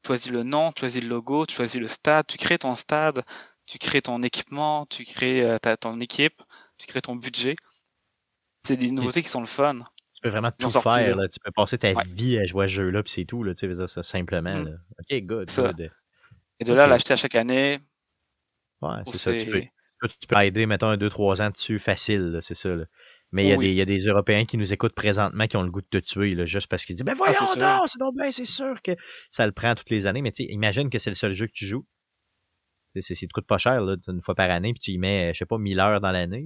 Tu choisis le nom, tu choisis le logo, tu choisis le stade, tu crées ton stade, tu crées ton équipement, tu crées euh, ta- ton équipe, tu crées ton budget. C'est des nouveautés qui sont le fun. Tu peux vraiment tout faire. là. Tu peux passer ta Ouais. vie à jouer à ce jeu-là, puis c'est tout. Là, tu sais, ça simplement. Là. Ok, good. Et de là, Ok. l'acheter à chaque année, Ouais, c'est ça. Tu peux, tu peux aider, mettons, un 2-3 ans dessus facile, c'est ça. là. Mais il y, a Oui. des- il y a des Européens qui nous écoutent présentement qui ont le goût de te tuer, là, juste parce qu'ils disent Ben voyons Ah, c'est donc, c'est donc ben, c'est sûr que ça le prend toutes les années. Mais tu sais, imagine que c'est le seul jeu que tu joues. C'est- te coûte pas cher, là, une fois par année, puis tu y mets, je sais pas, 1000 heures dans l'année.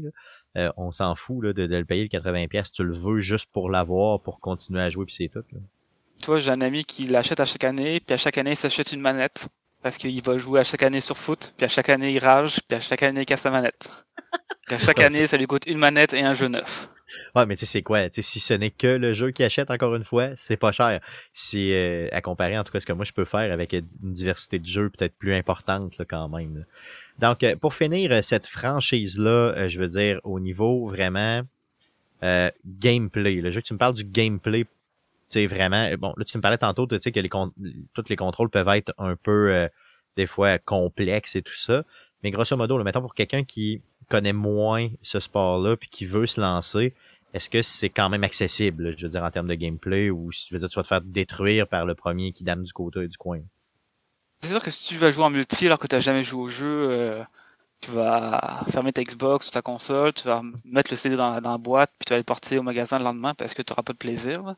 Euh, on s'en fout là, de, de le payer le 80$. Tu le veux juste pour l'avoir, pour continuer à jouer, puis c'est tout. là. Toi, j'ai un ami qui l'achète à chaque année, puis à chaque année, il s'achète une manette. Parce qu'il va jouer à chaque année sur foot, puis à chaque année, il rage, puis à chaque année, il casse sa manette. Puis à chaque année, ça lui coûte une manette et un jeu neuf. Ouais, mais tu sais, c'est quoi? Si ce n'est que le jeu qu'il achète, encore une fois, c'est pas cher. C'est euh, à comparer, en tout cas, ce que moi je peux faire avec euh, une diversité de jeux peut-être plus importante là, quand même. là. Donc, euh, pour finir euh, cette franchise-là, euh, je veux dire, au niveau vraiment euh, gameplay, le jeu que tu me parles du gameplay, sais, vraiment, euh, bon, là, tu me parlais tantôt, sais, que les tous les contrôles peuvent être un peu, euh, des fois, complexes et tout ça. Mais grosso modo, là, mettons pour quelqu'un qui connaît moins ce sport-là puis qui veut se lancer, est-ce que c'est quand même accessible, je veux dire, en termes de gameplay, ou je veux dire, tu vas te faire détruire par le premier qui dame du côté du coin? C'est sûr que si tu vas jouer en multi alors que tu n'as jamais joué au jeu, euh, tu vas fermer ta Xbox ou ta console, tu vas mettre le CD dans, dans la boîte, puis tu vas le porter au magasin le lendemain parce que tu n'auras pas de plaisir.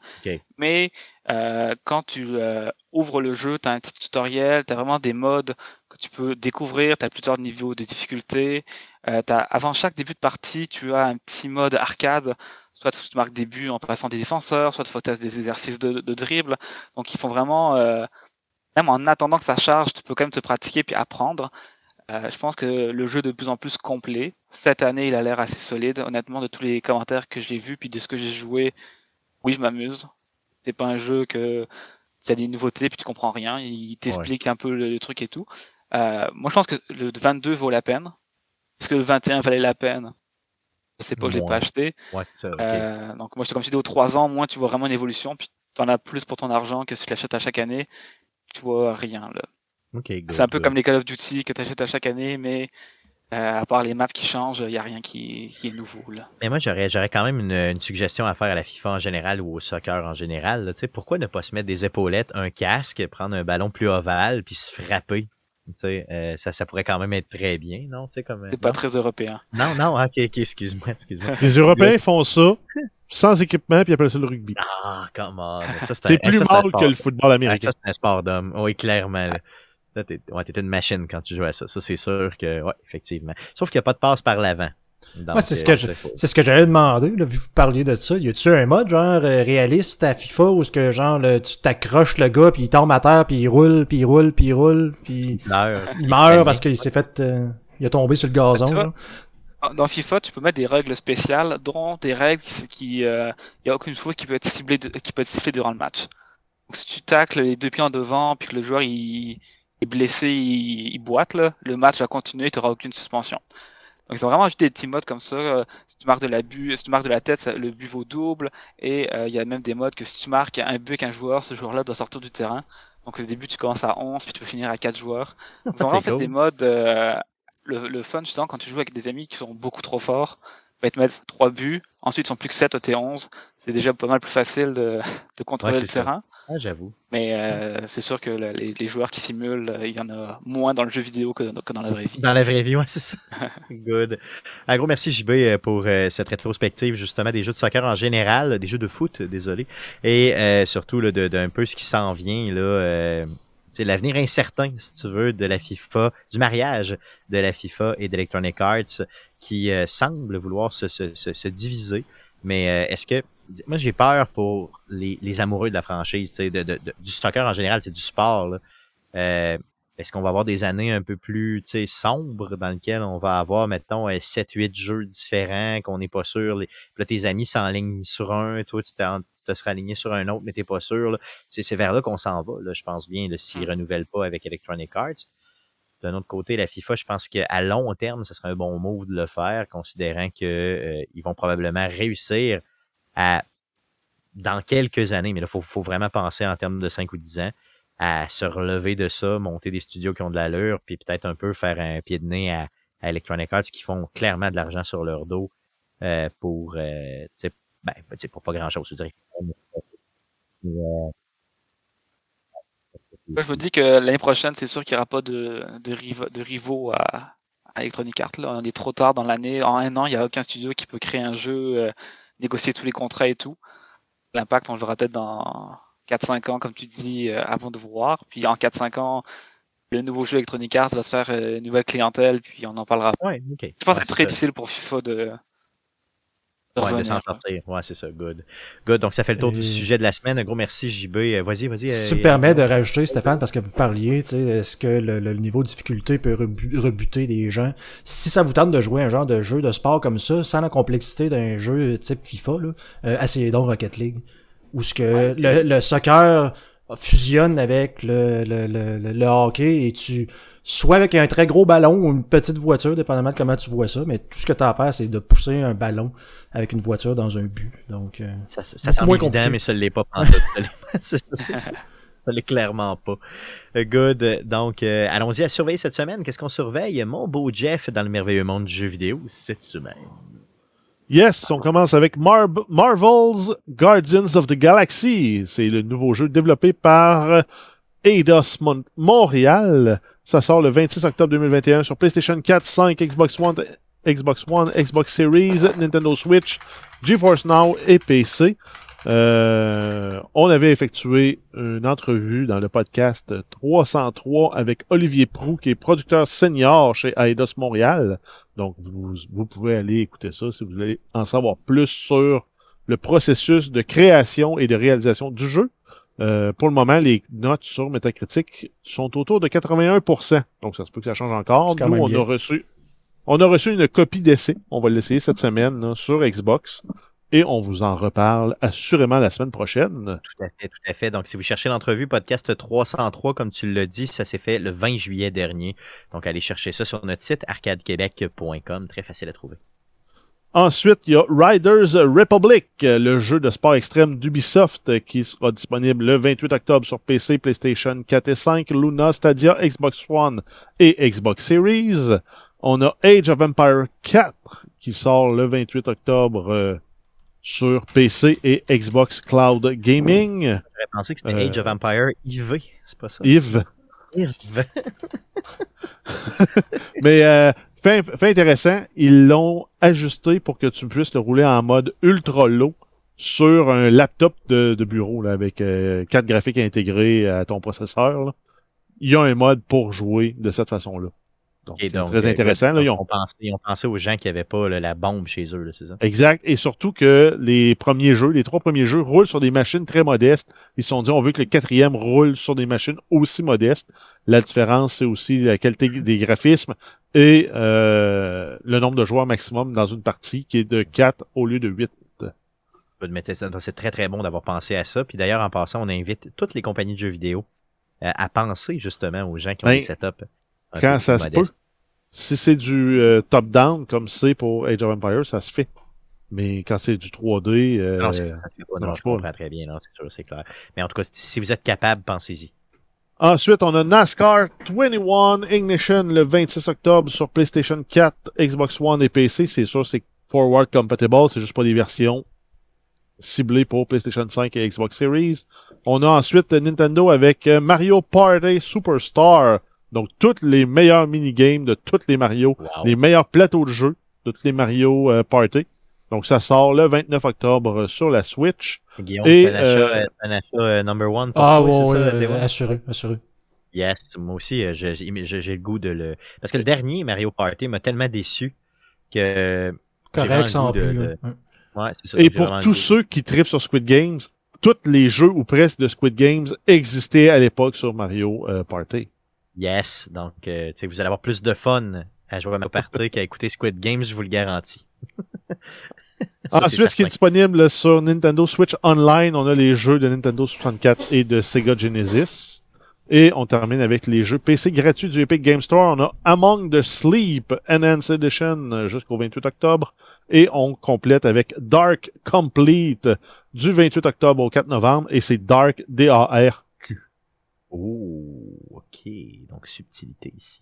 Mais euh, quand tu euh, ouvres le jeu, tu as un petit tutoriel, tu as vraiment des modes que tu peux découvrir, tu as plusieurs niveaux de difficulté. Euh, t'as- avant chaque début de partie, tu as un petit mode arcade, soit tu marques début en passant des défenseurs, soit tu faut tester des exercices de, de dribble. Donc ils font vraiment... euh, même en attendant que ça charge, tu peux quand même te pratiquer puis apprendre. Euh, je pense que le jeu est de plus en plus complet. Cette année, il a l'air assez solide. Honnêtement, de tous les commentaires que j'ai vus puis de ce que j'ai joué, oui, je m'amuse. C'est pas un jeu que tu as des nouveautés puis tu comprends rien. Il t'explique un peu le, le truc et tout. Euh, moi, je pense que le 22 vaut la peine. Est-ce que le 21 valait la peine? Je sais pas, je l'ai pas acheté. Ouais, ça, ok. Euh, donc moi, c'est comme je dis, aux 3 ans, moins tu vois vraiment une évolution, puis tu en as plus pour ton argent que si tu l'achètes à chaque année, tu vois rien. Là. Ok, good, C'est un peu comme les Call of Duty que tu achètes à chaque année, mais euh, à part les maps qui changent, il n'y a rien qui, qui est nouveau. Là. Mais moi, j'aurais, j'aurais quand même une, une suggestion à faire à la FIFA en général ou au soccer en général. là. Tu sais, pourquoi ne pas se mettre des épaulettes, un casque, prendre un ballon plus ovale, puis se frapper? Tu sais, euh, ça, ça pourrait quand même être très bien, non? Tu sais, comme, euh, C'est pas très européen. non, non, ok, ok, excuse-moi, excuse-moi. Les Européens font ça, sans équipement, puis ils appellent ça le rugby. Ah, comment. Ça, c'est plus mal que le football américain. Ça, c'est un sport d'homme. Oui, clairement. Là. Là, t'es ouais, une machine quand tu joues à ça. Ça, c'est sûr que, ouais, effectivement. Sauf qu'il n'y a pas de passe par l'avant. Ouais, c'est ce que je, c'est ce que j'allais demander, là, vu que vous parliez de ça. Y a-tu un mode, genre, euh, réaliste à FIFA où ce que, genre, le, tu t'accroches le gars puis il tombe à terre puis il roule puis il roule puis il roule puis il meurt. Il meurt parce qu'il s'est fait, euh, il a tombé sur le gazon, là. Dans FIFA, tu peux mettre des règles spéciales, dont des règles qui, euh, y a aucune faute qui peut être ciblée, qui peut être sifflée durant le match. Donc, si tu tacles les deux pieds en devant, puis que le joueur il, est blessé, il, il boite, là, le match va continuer, tu n'auras aucune suspension. Donc ils ont vraiment ajouté des petits modes comme ça. Euh, si tu marques de la but, si tu marques de la tête, le but vaut double. Et euh, il y a même des modes que si tu marques un but qu'un joueur, ce joueur-là doit sortir du terrain. Donc au début tu commences à 11, puis tu peux finir à 4 joueurs. Ils ont vraiment fait des modes. Euh, le, le, fun justement quand tu joues avec des amis qui sont beaucoup trop forts, va te mettre 3 buts, ensuite ils sont plus que 7 au T11. C'est déjà pas mal plus facile de, de contrôler le terrain. Ah, j'avoue. Mais euh, c'est sûr que les, les, joueurs qui simulent, euh, il y en a moins dans le jeu vidéo que, que dans la vraie vie. Dans la vraie vie, ouais, c'est ça. Good. Un gros merci JB euh, pour euh, cette rétrospective justement des jeux de soccer en général, des jeux de foot, désolé, et euh, surtout d'un de, peu ce qui s'en vient là. c'est l'avenir incertain, si tu veux, de la FIFA, du mariage de la FIFA et d'Electronic Arts, qui semble vouloir se, se, se, se diviser. Mais est-ce que moi j'ai peur pour les, les, amoureux de la franchise, de, de, de, du soccer en général, c'est du sport. Euh, Est-ce qu'on va avoir des années un peu plus sombres dans lesquelles on va avoir, mettons, 7-8 euh, jeux différents, qu'on n'est pas sûr. Les... Puis là, tes amis s'enlignent sur un, toi, tu, te seras aligné sur un autre, mais t'es pas sûr. C'est vers là qu'on s'en va, là, je pense bien, s'ils ne renouvellent pas avec Electronic Arts. D'un autre côté, la FIFA, je pense qu'à long terme, ce serait un bon move de le faire, considérant qu'ils euh, vont probablement réussir à, dans quelques années, mais là, il faut, faut, vraiment penser en termes de 5 ou 10 ans, à se relever de ça, monter des studios qui ont de l'allure, puis peut-être un peu faire un pied de nez à, à Electronic Arts qui font clairement de l'argent sur leur dos euh, pour, euh, ben, pour pas grand-chose, je dirais. Euh, je vous dis que l'année prochaine, c'est sûr qu'il n'y aura pas de, de, de rivaux à, à Electronic Arts. Là. On est trop tard dans l'année. En un an, il n'y a aucun studio qui peut créer un jeu euh, négocier tous les contrats et tout. L'impact, on le verra peut-être dans 4-5 ans, comme tu dis, euh, avant de voir. Puis en 4-5 ans, le nouveau jeu Electronic Arts va se faire euh, une nouvelle clientèle, puis on en parlera. Ouais, okay. Je pense que c'est très difficile pour FIFA de, Ouais, de s'en sortir. Ouais, c'est ça. Good. Good. Donc, ça fait le tour du sujet de la semaine. Un gros merci, JB. Euh, vas-y, vas-y. Si tu me permets de rajouter, Stéphane, parce que vous parliez, tu sais, est-ce que le, le, niveau de difficulté peut rebuter des gens? Si ça vous tente de jouer un genre de jeu de sport comme ça, sans la complexité d'un jeu type FIFA, là, euh, essayez donc Rocket League. Où ce que le, le, soccer fusionne avec le, le, le, le hockey et tu soit avec un très gros ballon ou une petite voiture, dépendamment de comment tu vois ça, mais tout ce que tu as à faire, c'est de pousser un ballon avec une voiture dans un but. Donc, euh, ça, ça semble évident, mais ça ne l'est pas ça, ça l'est clairement pas. Euh, good. Donc, euh, allons-y à surveiller cette semaine. Qu'est-ce qu'on surveille? Mon beau Jeff dans le merveilleux monde du jeu vidéo cette semaine. Yes, on commence avec Mar Marvel's Guardians of the Galaxy. C'est le nouveau jeu développé par Eidos Montréal. Ça sort le 26 octobre 2021 sur PlayStation 4, 5, Xbox One, Xbox One, Xbox Series, Nintendo Switch, GeForce Now et PC. Euh, on avait effectué une entrevue dans le podcast 303 avec Olivier Prou, qui est producteur senior chez Eidos Montréal. Donc, vous, vous pouvez aller écouter ça si vous voulez en savoir plus sur le processus de création et de réalisation du jeu. Euh, pour le moment, les notes sur Metacritic sont autour de 81%. Donc, ça se peut que ça change encore. Nous, on a reçu, on a reçu une copie d'essai. On va l'essayer cette semaine sur Xbox. Et on vous en reparle assurément la semaine prochaine. Tout à fait, tout à fait. Donc, si vous cherchez l'entrevue podcast 303, comme tu l'as dit, ça s'est fait le 20 juillet dernier. Donc, allez chercher ça sur notre site arcadequebec.com. Très facile à trouver. Ensuite, il y a Riders Republic, le jeu de sport extrême d'Ubisoft qui sera disponible le 28 octobre sur PC, PlayStation 4 et 5, Luna, Stadia, Xbox One et Xbox Series. On a Age of Empire 4 qui sort le 28 octobre euh, sur PC et Xbox Cloud Gaming. J'aurais pensé que c'était Age of euh, Empire IV, c'est pas ça? Yves. Yves. Mais euh, fait, intéressant, ils l'ont ajusté pour que tu puisses le rouler en mode ultra low sur un laptop de, de bureau là, avec euh, quatre graphiques intégrés à ton processeur, là, il y a un mode pour jouer de cette façon-là. Donc, Et donc, très euh, intéressant. là, ils ont- On pensait, ils ont pensé aux gens qui n'avaient pas là, la bombe chez eux, c'est ça? Exact. Et surtout que les premiers jeux, les trois premiers jeux roulent sur des machines très modestes. Ils se sont dit, on veut que le quatrième roule sur des machines aussi modestes. La différence, c'est aussi la qualité des graphismes et euh, le nombre de joueurs maximum dans une partie qui est de 4 au lieu de 8. Mais c'est- C'est très très bon d'avoir pensé à ça. Puis d'ailleurs, en passant, on invite toutes les compagnies de jeux vidéo euh, à penser justement aux gens qui ont Ben, des setups. Quand ça se peut, si c'est du euh, top-down comme c'est pour Age of Empires, ça se fait. Mais quand c'est du 3D, euh, Non, ça se fait pas. Non, je pas, comprends très bien, non, c'est sûr, c'est clair. Mais en tout cas, si vous êtes capable, pensez-y. Ensuite, on a NASCAR 21 Ignition le 26 octobre sur PlayStation 4, Xbox One et PC. C'est sûr, c'est forward compatible. C'est juste pas des versions ciblées pour PlayStation 5 et Xbox Series. On a ensuite Nintendo avec euh, Mario Party Superstar. Donc, tous les meilleurs minigames de tous les Mario, Wow. les meilleurs plateaux de jeu de tous les Mario euh, Party. Donc, ça sort le 29 octobre sur la Switch. Guillaume, Et, c'est un achat, euh, euh, un achat euh, number one pour Ah, toi, ouais, c'est ouais, ça, euh, assuré, assuré. Yes, moi aussi, euh, j'ai j'ai- j'ai- j'ai le goût de le... Parce que le dernier Mario Party m'a tellement déçu que... J'ai vraiment Correct, sans plus. de- là. Ouais. C'est ça. Et pour tous goût. ceux qui tripent sur Squid Games, tous les jeux ou presque de Squid Games existaient à l'époque sur Mario euh, Party. Yes, donc euh, vous allez avoir plus de fun à jouer à Mario Party qu'à écouter Squid Games, je vous le garantis. Ça, c'est Ensuite, ce qui est disponible sur Nintendo Switch Online, on a les jeux de Nintendo 64 et de Sega Genesis. Et on termine avec les jeux PC gratuits du Epic Game Store. On a Among the Sleep Enhanced Edition euh, jusqu'au 28 octobre. Et on complète avec Dark Complete du 28 octobre au 4 novembre. Et c'est Dark D-A-R-Q. Oh, ok. Donc, subtilité ici.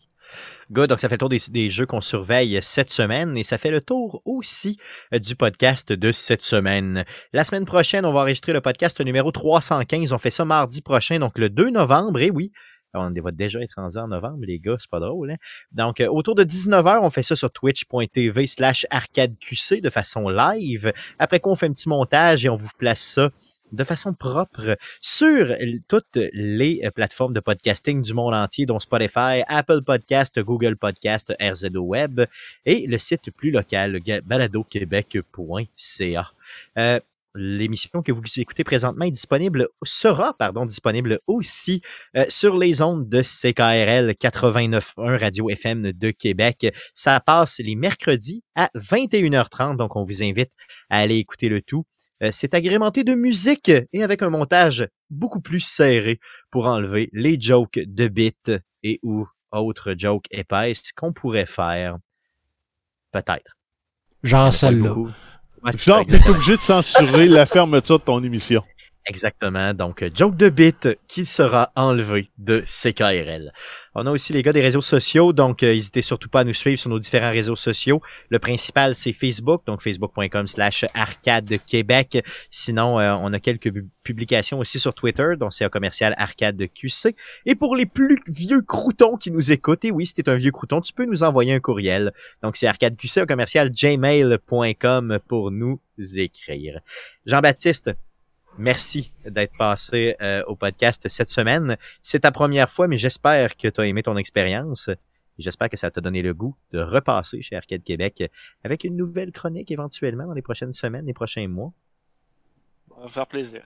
Good. Donc, ça fait le tour des, jeux qu'on surveille cette semaine et ça fait le tour aussi euh, du podcast de cette semaine. La semaine prochaine, on va enregistrer le podcast numéro 315. On fait ça mardi prochain, donc le 2 novembre. Et oui, on va déjà être rendu en novembre, les gars, c'est pas drôle. Hein? Donc, euh, autour de 19h, on fait ça sur twitch.tv slash arcadeqc de façon live. Après quoi, on fait un petit montage et on vous place ça de façon propre sur toutes les euh, plateformes de podcasting du monde entier, dont Spotify, Apple Podcast, Google Podcast, RZO Web et le site plus local, baladoquebec.ca. Euh, L'émission que vous écoutez présentement est disponible, sera disponible aussi euh, sur les ondes de CKRL 89.1 Radio FM de Québec. Ça passe les mercredis à 21h30, donc on vous invite à aller écouter le tout. Euh, c'est agrémenté de musique et avec un montage beaucoup plus serré pour enlever les jokes de bits et ou autres jokes épaisses qu'on pourrait faire. Peut-être. Genre celle-là. Genre, t'es obligé de censurer la fermeture de ton émission. Exactement. Donc, euh, joke de bit qui sera enlevé de CKRL. On a aussi les gars des réseaux sociaux, donc euh, n'hésitez surtout pas à nous suivre sur nos différents réseaux sociaux. Le principal, c'est Facebook, donc facebook.com slash arcade Québec. Sinon, euh, on a quelques pu- publications aussi sur Twitter, donc c'est un commercial arcade QC. Et pour les plus vieux croutons qui nous écoutent, et oui, si un vieux crouton, tu peux nous envoyer un courriel. Donc, c'est arcadeqc, commercial gmail.com pour nous écrire. Jean-Baptiste, Merci d'être passé euh, au podcast cette semaine. C'est ta première fois, mais j'espère que tu as aimé ton expérience. J'espère que ça t'a donné le goût de repasser chez Arcade Québec avec une nouvelle chronique éventuellement dans les prochaines semaines, les prochains mois. Ça va faire plaisir.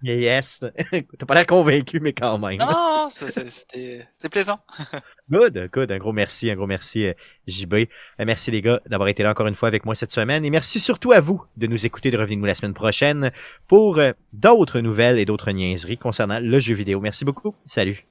Yes! T'as pas l'air convaincu, mais quand même. Non, c'était plaisant. Good, good. Un gros merci, un gros merci, euh, JB. Euh, Merci les gars d'avoir été là encore une fois avec moi cette semaine. Et merci surtout à vous de nous écouter, de revenir nous la semaine prochaine pour euh, d'autres nouvelles et d'autres niaiseries concernant le jeu vidéo. Merci beaucoup. Salut.